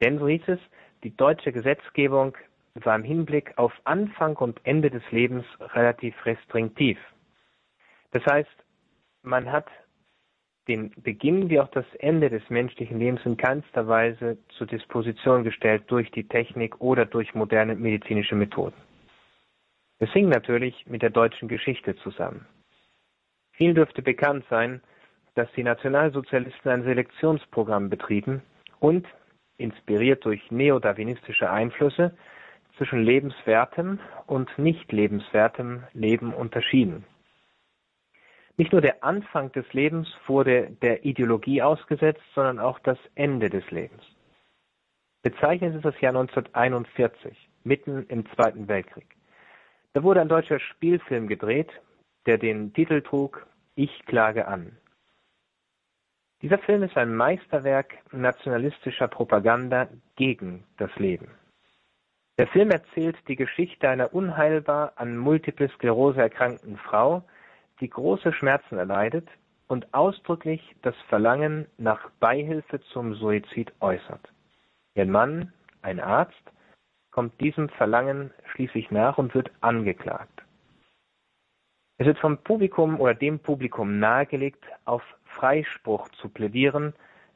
Denn so hieß es, die deutsche Gesetzgebung war im Hinblick auf Anfang und Ende des Lebens relativ restriktiv. Das heißt, man hat den Beginn wie auch das Ende des menschlichen Lebens in keinster Weise zur Disposition gestellt durch die Technik oder durch moderne medizinische Methoden. Es hing natürlich mit der deutschen Geschichte zusammen. Vielen dürfte bekannt sein, dass die Nationalsozialisten ein Selektionsprogramm betrieben und, inspiriert durch neodarwinistische Einflüsse, zwischen lebenswertem und nicht lebenswertem Leben unterschieden. Nicht nur der Anfang des Lebens wurde der Ideologie ausgesetzt, sondern auch das Ende des Lebens. Bezeichnet ist das Jahr 1941, mitten im Zweiten Weltkrieg. Da wurde ein deutscher Spielfilm gedreht, der den Titel trug Ich klage an. Dieser Film ist ein Meisterwerk nationalistischer Propaganda gegen das Leben. Der Film erzählt die Geschichte einer unheilbar an Multiple Sklerose erkrankten Frau, die große Schmerzen erleidet und ausdrücklich das Verlangen nach Beihilfe zum Suizid äußert. Ihr Mann, ein Arzt, kommt diesem Verlangen schließlich nach und wird angeklagt. Es wird vom Publikum oder dem Publikum nahegelegt, auf Freispruch zu plädieren,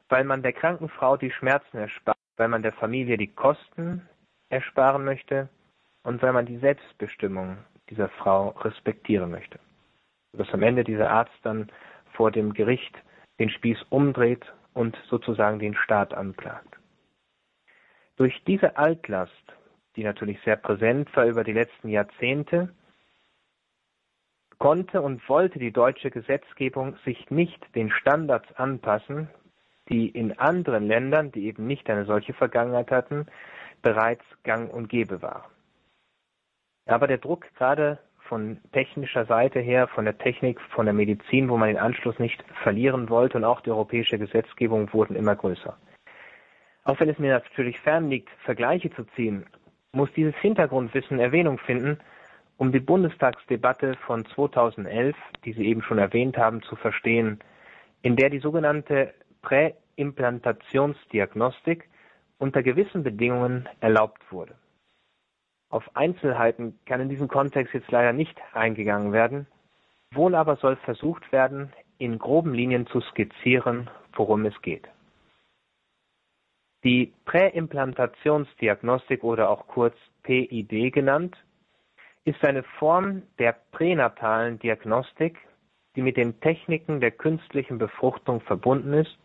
weil man der kranken Frau die Schmerzen erspart, weil man der Familie die Kosten ersparen möchte und weil man die Selbstbestimmung dieser Frau respektieren möchte dass am Ende dieser Arzt dann vor dem Gericht den Spieß umdreht und sozusagen den Staat anklagt. Durch diese Altlast, die natürlich sehr präsent war über die letzten Jahrzehnte, konnte und wollte die deutsche Gesetzgebung sich nicht den Standards anpassen, die in anderen Ländern, die eben nicht eine solche Vergangenheit hatten, bereits gang und gäbe waren. Aber der Druck gerade von technischer Seite her, von der Technik, von der Medizin, wo man den Anschluss nicht verlieren wollte und auch die europäische Gesetzgebung wurden immer größer. Auch wenn es mir natürlich fern liegt, Vergleiche zu ziehen, muss dieses Hintergrundwissen Erwähnung finden, um die Bundestagsdebatte von 2011, die Sie eben schon erwähnt haben, zu verstehen, in der die sogenannte Präimplantationsdiagnostik unter gewissen Bedingungen erlaubt wurde. Auf Einzelheiten kann in diesem Kontext jetzt leider nicht eingegangen werden, wohl aber soll versucht werden, in groben Linien zu skizzieren, worum es geht. Die Präimplantationsdiagnostik oder auch kurz PID genannt, ist eine Form der pränatalen Diagnostik, die mit den Techniken der künstlichen Befruchtung verbunden ist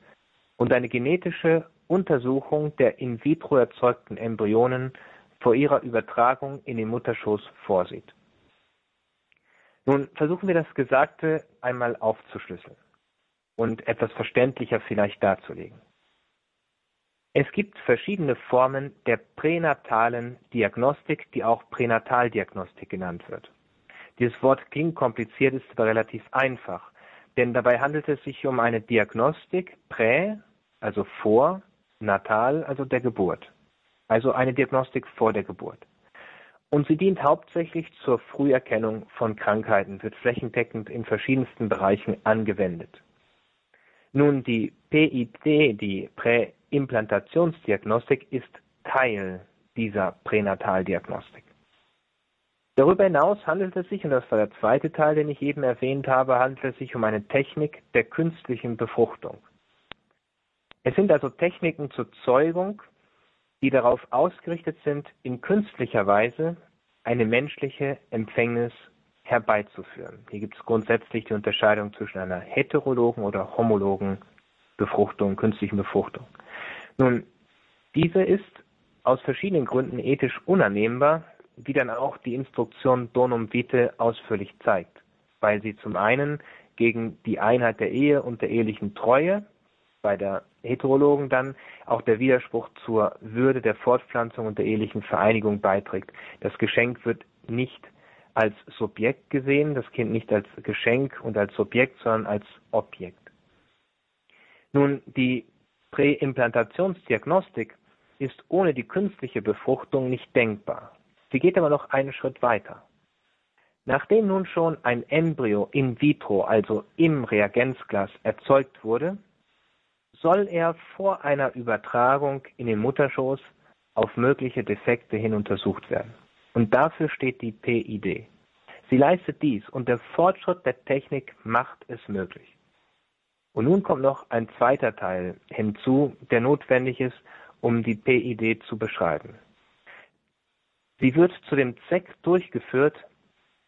und eine genetische Untersuchung der in vitro erzeugten Embryonen vor ihrer Übertragung in den Mutterschoß vorsieht. Nun versuchen wir das Gesagte einmal aufzuschlüsseln und etwas verständlicher vielleicht darzulegen. Es gibt verschiedene Formen der pränatalen Diagnostik, die auch Pränataldiagnostik genannt wird. Dieses Wort klingt kompliziert, ist aber relativ einfach, denn dabei handelt es sich um eine Diagnostik prä, also vor, natal, also der Geburt, also eine Diagnostik vor der Geburt. Und sie dient hauptsächlich zur Früherkennung von Krankheiten, wird flächendeckend in verschiedensten Bereichen angewendet. Nun, die PID, die Präimplantationsdiagnostik, ist Teil dieser Pränataldiagnostik. Darüber hinaus handelt es sich, und das war der zweite Teil, den ich eben erwähnt habe, handelt es sich um eine Technik der künstlichen Befruchtung. Es sind also Techniken zur Zeugung, die darauf ausgerichtet sind, in künstlicher Weise eine menschliche Empfängnis herbeizuführen. Hier gibt es grundsätzlich die Unterscheidung zwischen einer heterologen oder homologen Befruchtung, künstlichen Befruchtung. Nun, diese ist aus verschiedenen Gründen ethisch unannehmbar, wie dann auch die Instruktion Donum Vitae ausführlich zeigt, weil sie zum einen gegen die Einheit der Ehe und der ehelichen Treue, bei der Heterologen dann auch der Widerspruch zur Würde der Fortpflanzung und der ehelichen Vereinigung beiträgt. Das Geschenk wird nicht als Subjekt gesehen, das Kind nicht als Geschenk und als Subjekt, sondern als Objekt. Nun, die Präimplantationsdiagnostik ist ohne die künstliche Befruchtung nicht denkbar. Sie geht aber noch einen Schritt weiter. Nachdem nun schon ein Embryo in vitro, also im Reagenzglas, erzeugt wurde, soll er vor einer Übertragung in den Mutterschoß auf mögliche Defekte hin untersucht werden. Und dafür steht die PID. Sie leistet dies und der Fortschritt der Technik macht es möglich. Und nun kommt noch ein zweiter Teil hinzu, der notwendig ist, um die PID zu beschreiben. Sie wird zu dem Zweck durchgeführt,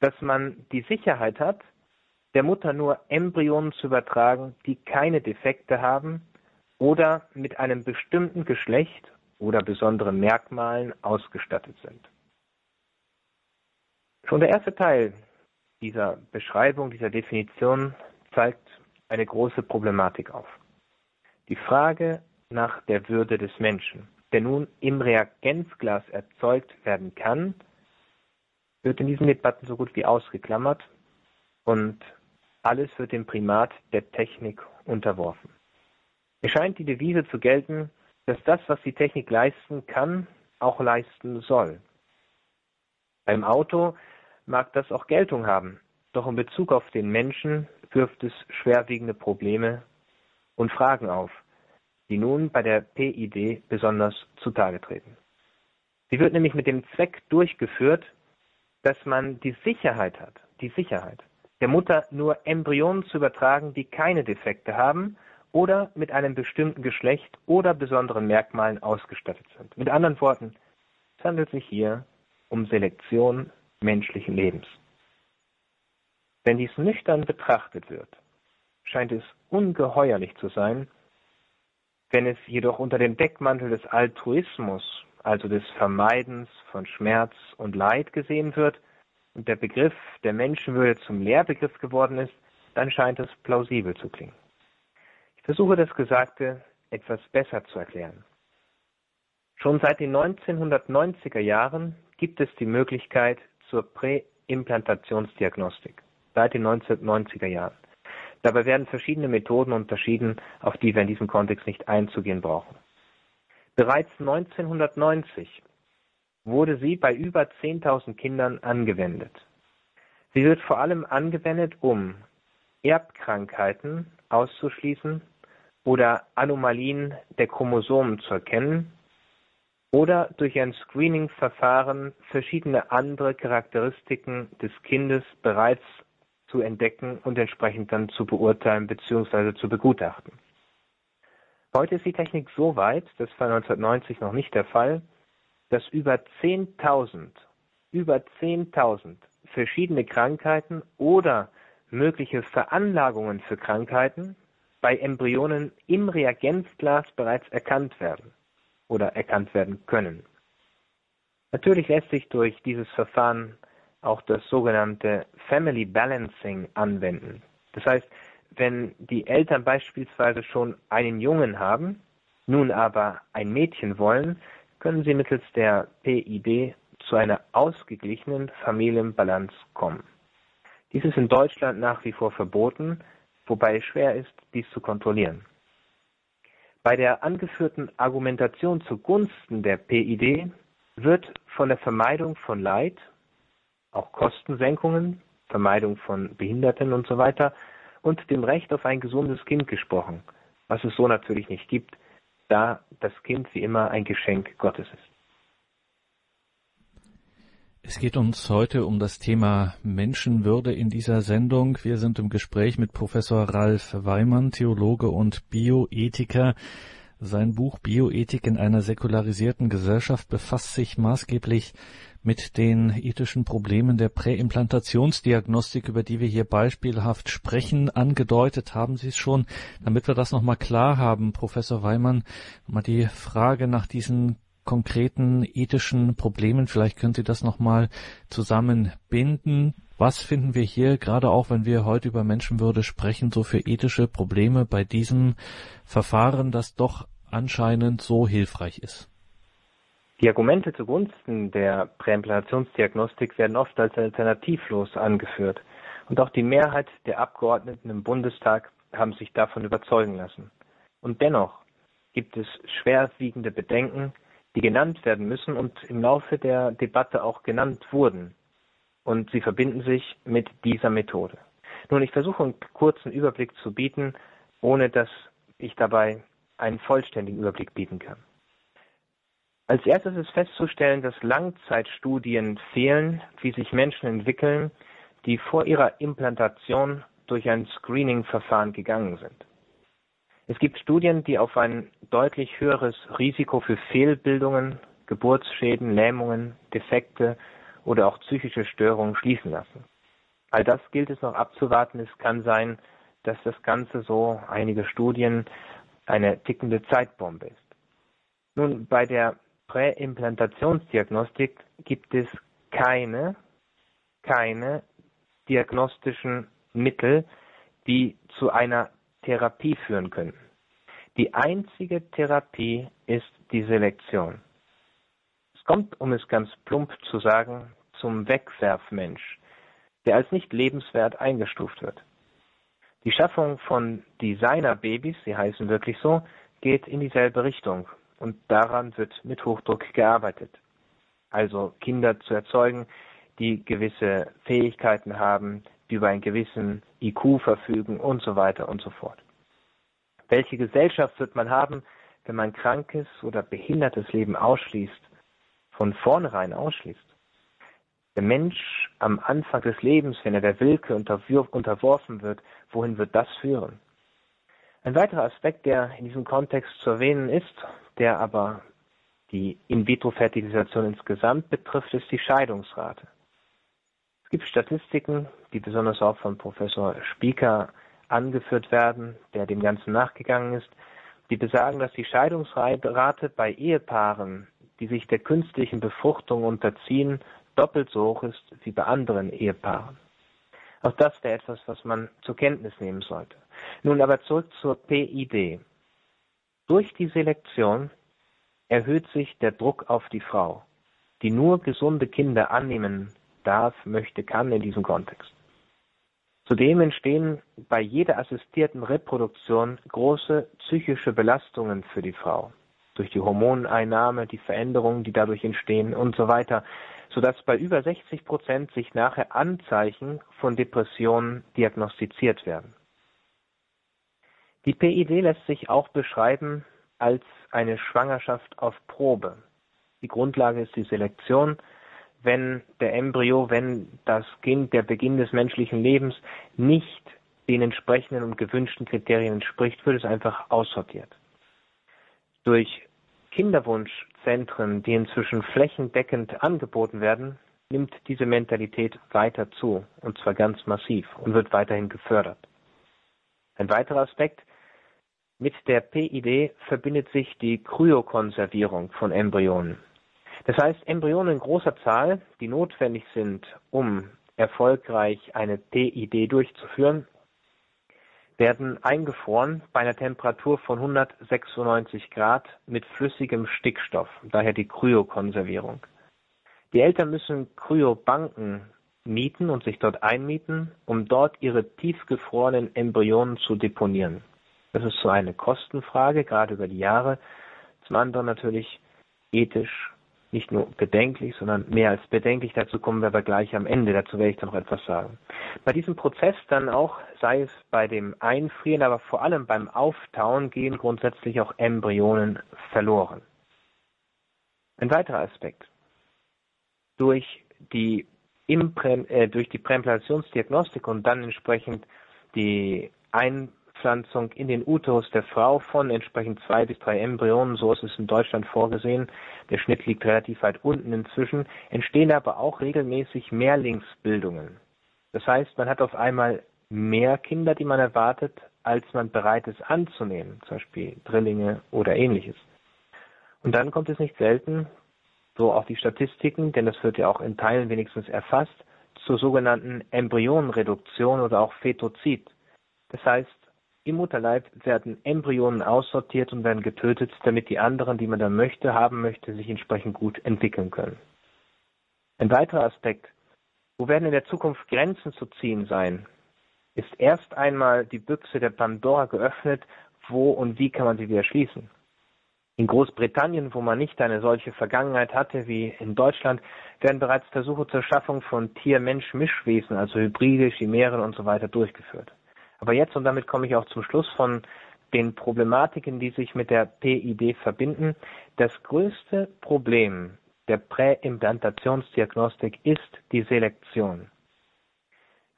dass man die Sicherheit hat, der Mutter nur Embryonen zu übertragen, die keine Defekte haben oder mit einem bestimmten Geschlecht oder besonderen Merkmalen ausgestattet sind. Schon der erste Teil dieser Beschreibung, dieser Definition zeigt eine große Problematik auf. Die Frage nach der Würde des Menschen, der nun im Reagenzglas erzeugt werden kann, wird in diesen Debatten so gut wie ausgeklammert und alles wird dem Primat der Technik unterworfen. Es scheint die Devise zu gelten, dass das, was die Technik leisten kann, auch leisten soll. Beim Auto mag das auch Geltung haben, doch in Bezug auf den Menschen wirft es schwerwiegende Probleme und Fragen auf, die nun bei der PID besonders zutage treten. Sie wird nämlich mit dem Zweck durchgeführt, dass man die Sicherheit hat, die Sicherheit, der Mutter nur Embryonen zu übertragen, die keine Defekte haben oder mit einem bestimmten Geschlecht oder besonderen Merkmalen ausgestattet sind. Mit anderen Worten, es handelt sich hier um Selektion menschlichen Lebens. Wenn dies nüchtern betrachtet wird, scheint es ungeheuerlich zu sein, wenn es jedoch unter dem Deckmantel des Altruismus, also des Vermeidens von Schmerz und Leid gesehen wird und der Begriff der Menschenwürde zum Lehrbegriff geworden ist, dann scheint es plausibel zu klingen. Versuche das Gesagte etwas besser zu erklären. Schon seit den 1990er Jahren gibt es die Möglichkeit zur Präimplantationsdiagnostik seit den 1990er Jahren. Dabei werden verschiedene Methoden unterschieden, auf die wir in diesem Kontext nicht einzugehen brauchen. Bereits 1990 wurde sie bei über 10.000 Kindern angewendet. Sie wird vor allem angewendet, um Erbkrankheiten auszuschließen oder Anomalien der Chromosomen zu erkennen oder durch ein Screening-Verfahren verschiedene andere Charakteristiken des Kindes bereits zu entdecken und entsprechend dann zu beurteilen bzw. zu begutachten. Heute ist die Technik so weit, das war 1990 noch nicht der Fall, dass über 10.000, über 10.000 verschiedene Krankheiten oder mögliche Veranlagungen für Krankheiten bei Embryonen im Reagenzglas bereits erkannt werden oder erkannt werden können. Natürlich lässt sich durch dieses Verfahren auch das sogenannte Family Balancing anwenden. Das heißt, wenn die Eltern beispielsweise schon einen Jungen haben, nun aber ein Mädchen wollen, können sie mittels der PID zu einer ausgeglichenen Familienbalance kommen. Dies ist in Deutschland nach wie vor verboten, wobei es schwer ist, dies zu kontrollieren. Bei der angeführten Argumentation zugunsten der PID wird von der Vermeidung von Leid, auch Kostensenkungen, Vermeidung von Behinderten und so weiter und dem Recht auf ein gesundes Kind gesprochen, was es so natürlich nicht gibt, da das Kind wie immer ein Geschenk Gottes ist. Es geht uns heute um das Thema Menschenwürde in dieser Sendung. Wir sind im Gespräch mit Professor Ralf Weimann, Theologe und Bioethiker. Sein Buch Bioethik in einer säkularisierten Gesellschaft befasst sich maßgeblich mit den ethischen Problemen der Präimplantationsdiagnostik, über die wir hier beispielhaft sprechen. Angedeutet haben Sie es schon. Damit wir das nochmal klar haben, Professor Weimann, mal die Frage nach diesen konkreten ethischen Problemen. Vielleicht können Sie das nochmal zusammenbinden. Was finden wir hier, gerade auch wenn wir heute über Menschenwürde sprechen, so für ethische Probleme bei diesem Verfahren, das doch anscheinend so hilfreich ist. Die Argumente zugunsten der Präimplantationsdiagnostik werden oft als alternativlos angeführt. Und auch die Mehrheit der Abgeordneten im Bundestag haben sich davon überzeugen lassen. Und dennoch gibt es schwerwiegende Bedenken, die genannt werden müssen und im Laufe der Debatte auch genannt wurden. Und sie verbinden sich mit dieser Methode. Nun, ich versuche einen kurzen Überblick zu bieten, ohne dass ich dabei einen vollständigen Überblick bieten kann. Als erstes ist festzustellen, dass Langzeitstudien fehlen, wie sich Menschen entwickeln, die vor ihrer Implantation durch ein Screening-Verfahren gegangen sind. Es gibt Studien, die auf ein deutlich höheres Risiko für Fehlbildungen, Geburtsschäden, Lähmungen, Defekte oder auch psychische Störungen schließen lassen. All das gilt es noch abzuwarten. Es kann sein, dass das Ganze so einige Studien eine tickende Zeitbombe ist. Nun, bei der Präimplantationsdiagnostik gibt es keine, keine diagnostischen Mittel, die zu einer Therapie führen können. Die einzige Therapie ist die Selektion. Es kommt, um es ganz plump zu sagen, zum Wegwerfmensch, der als nicht lebenswert eingestuft wird. Die Schaffung von Designerbabys, sie heißen wirklich so, geht in dieselbe Richtung und daran wird mit Hochdruck gearbeitet. Also Kinder zu erzeugen, die gewisse Fähigkeiten haben, die über einen gewissen IQ verfügen und so weiter und so fort. Welche Gesellschaft wird man haben, wenn man krankes oder behindertes Leben ausschließt, von vornherein ausschließt? Der Mensch am Anfang des Lebens, wenn er der Willkür unterworfen wird, wohin wird das führen? Ein weiterer Aspekt, der in diesem Kontext zu erwähnen ist, der aber die In-vitro-Fertilisation insgesamt betrifft, ist die Scheidungsrate. Es gibt Statistiken, die besonders auch von Professor Spieker angeführt werden, der dem Ganzen nachgegangen ist, die besagen, dass die Scheidungsrate bei Ehepaaren, die sich der künstlichen Befruchtung unterziehen, doppelt so hoch ist wie bei anderen Ehepaaren. Auch das wäre etwas, was man zur Kenntnis nehmen sollte. Nun aber zurück zur PID. Durch die Selektion erhöht sich der Druck auf die Frau, die nur gesunde Kinder annehmen darf, möchte, kann in diesem Kontext. Zudem entstehen bei jeder assistierten Reproduktion große psychische Belastungen für die Frau durch die Hormoneinnahme, die Veränderungen, die dadurch entstehen und so weiter sodass bei über 60 Prozent sich nachher Anzeichen von Depressionen diagnostiziert werden. Die PID lässt sich auch beschreiben als eine Schwangerschaft auf Probe. Die Grundlage ist die Selektion. Wenn der Embryo, wenn das Kind, der Beginn des menschlichen Lebens nicht den entsprechenden und gewünschten Kriterien entspricht, wird es einfach aussortiert. Durch Kinderwunschzentren, die inzwischen flächendeckend angeboten werden, nimmt diese Mentalität weiter zu, und zwar ganz massiv und wird weiterhin gefördert. Ein weiterer Aspekt, mit der PID verbindet sich die Kryokonservierung von Embryonen. Das heißt, Embryonen in großer Zahl, die notwendig sind, um erfolgreich eine PID durchzuführen, werden eingefroren bei einer Temperatur von 196 Grad mit flüssigem Stickstoff, daher die Kryokonservierung. Die Eltern müssen Kryobanken mieten und sich dort einmieten, um dort ihre tiefgefrorenen Embryonen zu deponieren. Das ist so eine Kostenfrage, gerade über die Jahre. Zum anderen natürlich ethisch nicht nur bedenklich, sondern mehr als bedenklich. Dazu kommen wir aber gleich am Ende. Dazu werde ich dann noch etwas sagen. Bei diesem Prozess dann auch, sei es bei dem Einfrieren, aber vor allem beim Auftauen, gehen grundsätzlich auch Embryonen verloren. Ein weiterer Aspekt. Durch die, Imprä äh, durch die Präimplantationsdiagnostik und dann entsprechend die Ein Fortpflanzung in den Uterus der Frau von entsprechend zwei bis drei Embryonen, so ist es in Deutschland vorgesehen. Der Schnitt liegt relativ weit unten inzwischen, entstehen aber auch regelmäßig Mehrlingsbildungen. Das heißt, man hat auf einmal mehr Kinder, die man erwartet, als man bereit ist anzunehmen, zum Beispiel Drillinge oder ähnliches. Und dann kommt es nicht selten, so auch die Statistiken, denn das wird ja auch in Teilen wenigstens erfasst, zur sogenannten Embryonenreduktion oder auch Fetozid. Das heißt, im Mutterleib werden Embryonen aussortiert und werden getötet, damit die anderen, die man dann möchte, haben möchte, sich entsprechend gut entwickeln können. Ein weiterer Aspekt, wo werden in der Zukunft Grenzen zu ziehen sein, ist erst einmal die Büchse der Pandora geöffnet, wo und wie kann man sie wieder schließen. In Großbritannien, wo man nicht eine solche Vergangenheit hatte wie in Deutschland, werden bereits Versuche zur Schaffung von Tier-Mensch-Mischwesen, also Hybride, Chimären und so weiter durchgeführt. Aber jetzt, und damit komme ich auch zum Schluss von den Problematiken, die sich mit der PID verbinden, das größte Problem der Präimplantationsdiagnostik ist die Selektion.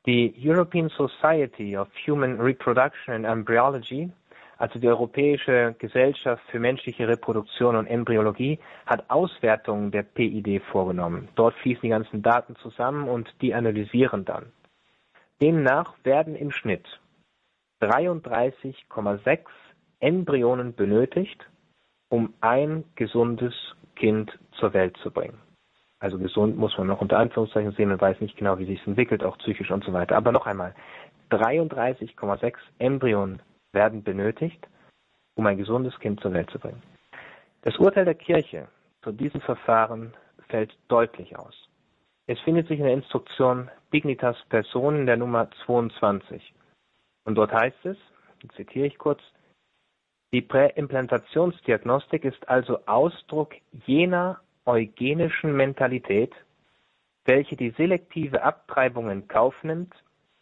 Die European Society of Human Reproduction and Embryology, also die Europäische Gesellschaft für menschliche Reproduktion und Embryologie, hat Auswertungen der PID vorgenommen. Dort fließen die ganzen Daten zusammen und die analysieren dann. Demnach werden im Schnitt 33,6 Embryonen benötigt, um ein gesundes Kind zur Welt zu bringen. Also gesund muss man noch unter Anführungszeichen sehen, man weiß nicht genau, wie sich es entwickelt, auch psychisch und so weiter. Aber noch einmal, 33,6 Embryonen werden benötigt, um ein gesundes Kind zur Welt zu bringen. Das Urteil der Kirche zu diesem Verfahren fällt deutlich aus. Es findet sich in der Instruktion Dignitas Personen der Nummer 22. Und dort heißt es, zitiere ich kurz, die Präimplantationsdiagnostik ist also Ausdruck jener eugenischen Mentalität, welche die selektive Abtreibung in Kauf nimmt,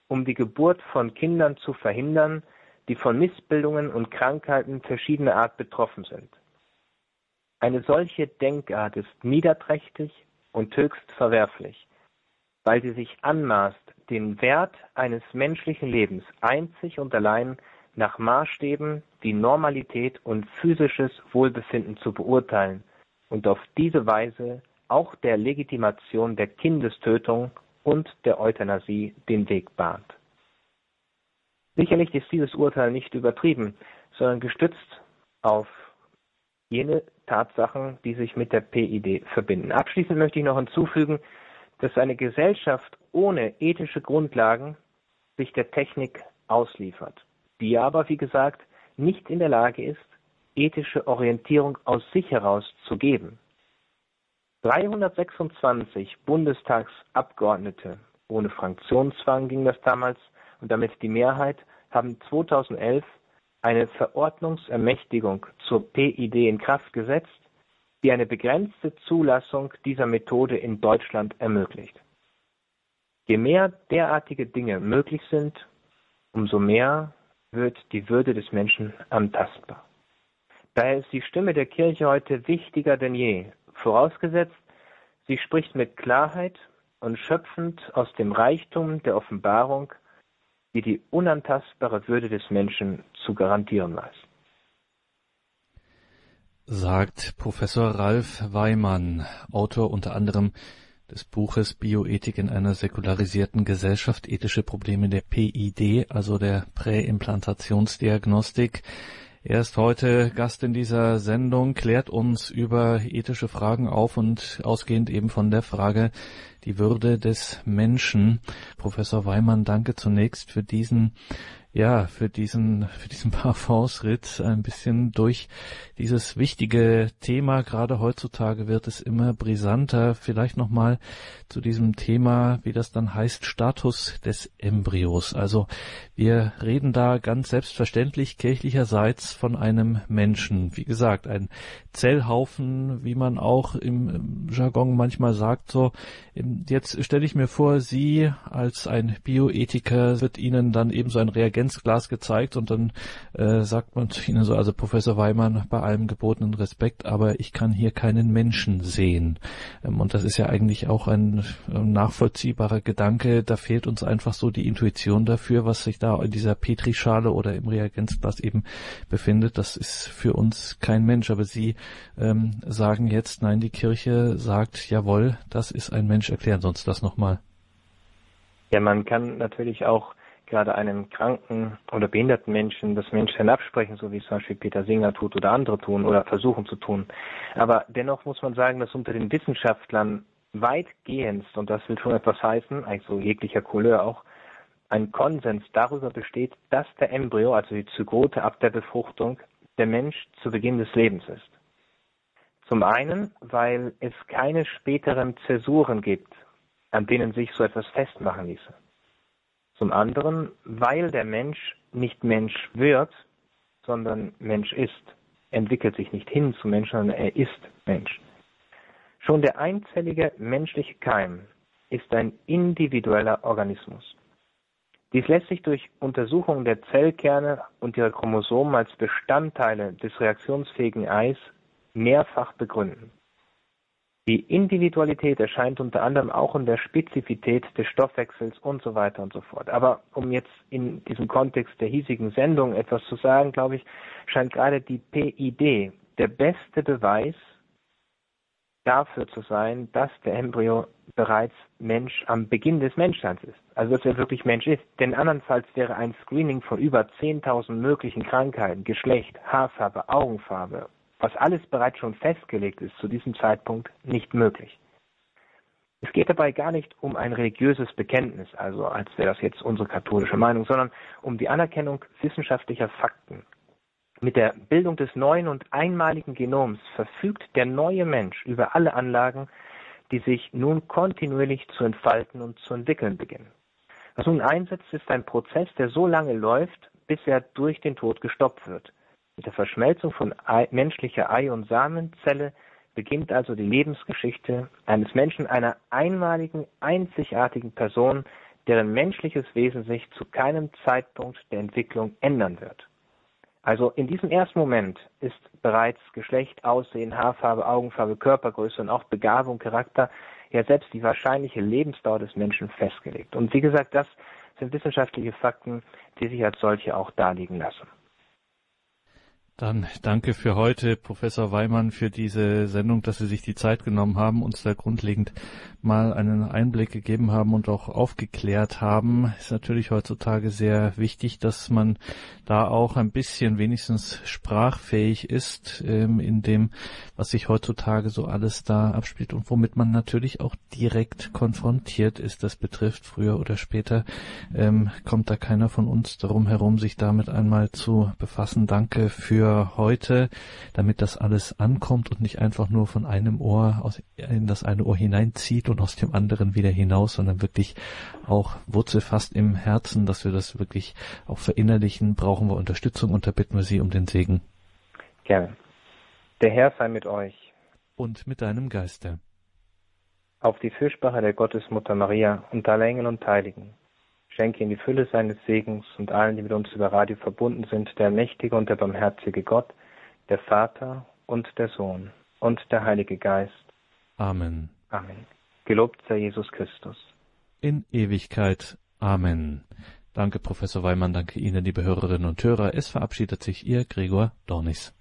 um die Geburt von Kindern zu verhindern, die von Missbildungen und Krankheiten verschiedener Art betroffen sind. Eine solche Denkart ist niederträchtig und höchst verwerflich, weil sie sich anmaßt, den Wert eines menschlichen Lebens einzig und allein nach Maßstäben wie Normalität und physisches Wohlbefinden zu beurteilen und auf diese Weise auch der Legitimation der Kindestötung und der Euthanasie den Weg bahnt. Sicherlich ist dieses Urteil nicht übertrieben, sondern gestützt auf jene Tatsachen, die sich mit der PID verbinden. Abschließend möchte ich noch hinzufügen, dass eine Gesellschaft ohne ethische Grundlagen sich der Technik ausliefert, die aber, wie gesagt, nicht in der Lage ist, ethische Orientierung aus sich heraus zu geben. 326 Bundestagsabgeordnete, ohne Fraktionszwang ging das damals, und damit die Mehrheit, haben 2011 eine Verordnungsermächtigung zur PID in Kraft gesetzt, die eine begrenzte Zulassung dieser Methode in Deutschland ermöglicht. Je mehr derartige Dinge möglich sind, umso mehr wird die Würde des Menschen antastbar. Daher ist die Stimme der Kirche heute wichtiger denn je, vorausgesetzt, sie spricht mit Klarheit und schöpfend aus dem Reichtum der Offenbarung, die die unantastbare Würde des Menschen zu garantieren weiß. Sagt Professor Ralf Weimann, Autor unter anderem des Buches Bioethik in einer säkularisierten Gesellschaft, ethische Probleme der PID, also der Präimplantationsdiagnostik. Er ist heute Gast in dieser Sendung, klärt uns über ethische Fragen auf und ausgehend eben von der Frage die Würde des Menschen. Professor Weimann, danke zunächst für diesen ja, für diesen, *laughs* für diesen Parfumsritt ein bisschen durch dieses wichtige Thema. Gerade heutzutage wird es immer brisanter. Vielleicht nochmal zu diesem Thema, wie das dann heißt, Status des Embryos. Also wir reden da ganz selbstverständlich kirchlicherseits von einem Menschen. Wie gesagt, ein Zellhaufen, wie man auch im Jargon manchmal sagt, so. Jetzt stelle ich mir vor, Sie als ein Bioethiker wird Ihnen dann eben so ein Reagenzglas gezeigt und dann äh, sagt man zu Ihnen so, also Professor Weimann, bei allem gebotenen Respekt, aber ich kann hier keinen Menschen sehen. Ähm, und das ist ja eigentlich auch ein, ein nachvollziehbarer Gedanke. Da fehlt uns einfach so die Intuition dafür, was sich da in dieser Petrischale oder im Reagenzglas eben befindet. Das ist für uns kein Mensch, aber Sie ähm, sagen jetzt, nein, die Kirche sagt, jawohl, das ist ein Mensch. Erklären Sie uns das nochmal. Ja, man kann natürlich auch gerade einem kranken oder behinderten Menschen das Menschsein absprechen, so wie es zum Beispiel Peter Singer tut oder andere tun oder versuchen zu tun. Aber dennoch muss man sagen, dass unter den Wissenschaftlern weitgehend, und das will schon etwas heißen, eigentlich so jeglicher Couleur auch, ein Konsens darüber besteht, dass der Embryo, also die Zygote ab der Befruchtung, der Mensch zu Beginn des Lebens ist. Zum einen, weil es keine späteren Zäsuren gibt, an denen sich so etwas festmachen ließe. Zum anderen, weil der Mensch nicht Mensch wird, sondern Mensch ist, entwickelt sich nicht hin zu Mensch, sondern er ist Mensch. Schon der einzellige menschliche Keim ist ein individueller Organismus. Dies lässt sich durch Untersuchung der Zellkerne und ihrer Chromosomen als Bestandteile des reaktionsfähigen Eis mehrfach begründen. Die Individualität erscheint unter anderem auch in der Spezifität des Stoffwechsels und so weiter und so fort. Aber um jetzt in diesem Kontext der hiesigen Sendung etwas zu sagen, glaube ich, scheint gerade die PID der beste Beweis dafür zu sein, dass der Embryo bereits Mensch am Beginn des Menschseins ist. Also dass er wirklich Mensch ist. Denn andernfalls wäre ein Screening von über 10.000 möglichen Krankheiten, Geschlecht, Haarfarbe, Augenfarbe was alles bereits schon festgelegt ist, zu diesem Zeitpunkt nicht möglich. Es geht dabei gar nicht um ein religiöses Bekenntnis, also als wäre das jetzt unsere katholische Meinung, sondern um die Anerkennung wissenschaftlicher Fakten. Mit der Bildung des neuen und einmaligen Genoms verfügt der neue Mensch über alle Anlagen, die sich nun kontinuierlich zu entfalten und zu entwickeln beginnen. Was nun einsetzt, ist ein Prozess, der so lange läuft, bis er durch den Tod gestoppt wird. Mit der Verschmelzung von Ei, menschlicher Ei- und Samenzelle beginnt also die Lebensgeschichte eines Menschen, einer einmaligen, einzigartigen Person, deren menschliches Wesen sich zu keinem Zeitpunkt der Entwicklung ändern wird. Also in diesem ersten Moment ist bereits Geschlecht, Aussehen, Haarfarbe, Augenfarbe, Körpergröße und auch Begabung, Charakter, ja selbst die wahrscheinliche Lebensdauer des Menschen festgelegt. Und wie gesagt, das sind wissenschaftliche Fakten, die sich als solche auch darlegen lassen. Dann danke für heute, Professor Weimann, für diese Sendung, dass Sie sich die Zeit genommen haben, uns da grundlegend mal einen Einblick gegeben haben und auch aufgeklärt haben. Ist natürlich heutzutage sehr wichtig, dass man da auch ein bisschen wenigstens sprachfähig ist ähm, in dem, was sich heutzutage so alles da abspielt und womit man natürlich auch direkt konfrontiert ist. Das betrifft früher oder später, ähm, kommt da keiner von uns darum herum, sich damit einmal zu befassen. Danke für für heute, damit das alles ankommt und nicht einfach nur von einem Ohr aus, in das eine Ohr hineinzieht und aus dem anderen wieder hinaus, sondern wirklich auch wurzelfast im Herzen, dass wir das wirklich auch verinnerlichen, brauchen wir Unterstützung und da bitten wir Sie um den Segen. Gerne. Der Herr sei mit euch. Und mit deinem Geiste. Auf die Fürsprache der Gottesmutter Maria und aller Engel und Heiligen Schenke in die Fülle seines Segens und allen, die mit uns über Radio verbunden sind, der mächtige und der barmherzige Gott, der Vater und der Sohn und der Heilige Geist. Amen. Amen. Gelobt sei Jesus Christus. In Ewigkeit. Amen. Danke, Professor Weimann. Danke Ihnen, liebe Hörerinnen und Hörer. Es verabschiedet sich Ihr Gregor Dornis.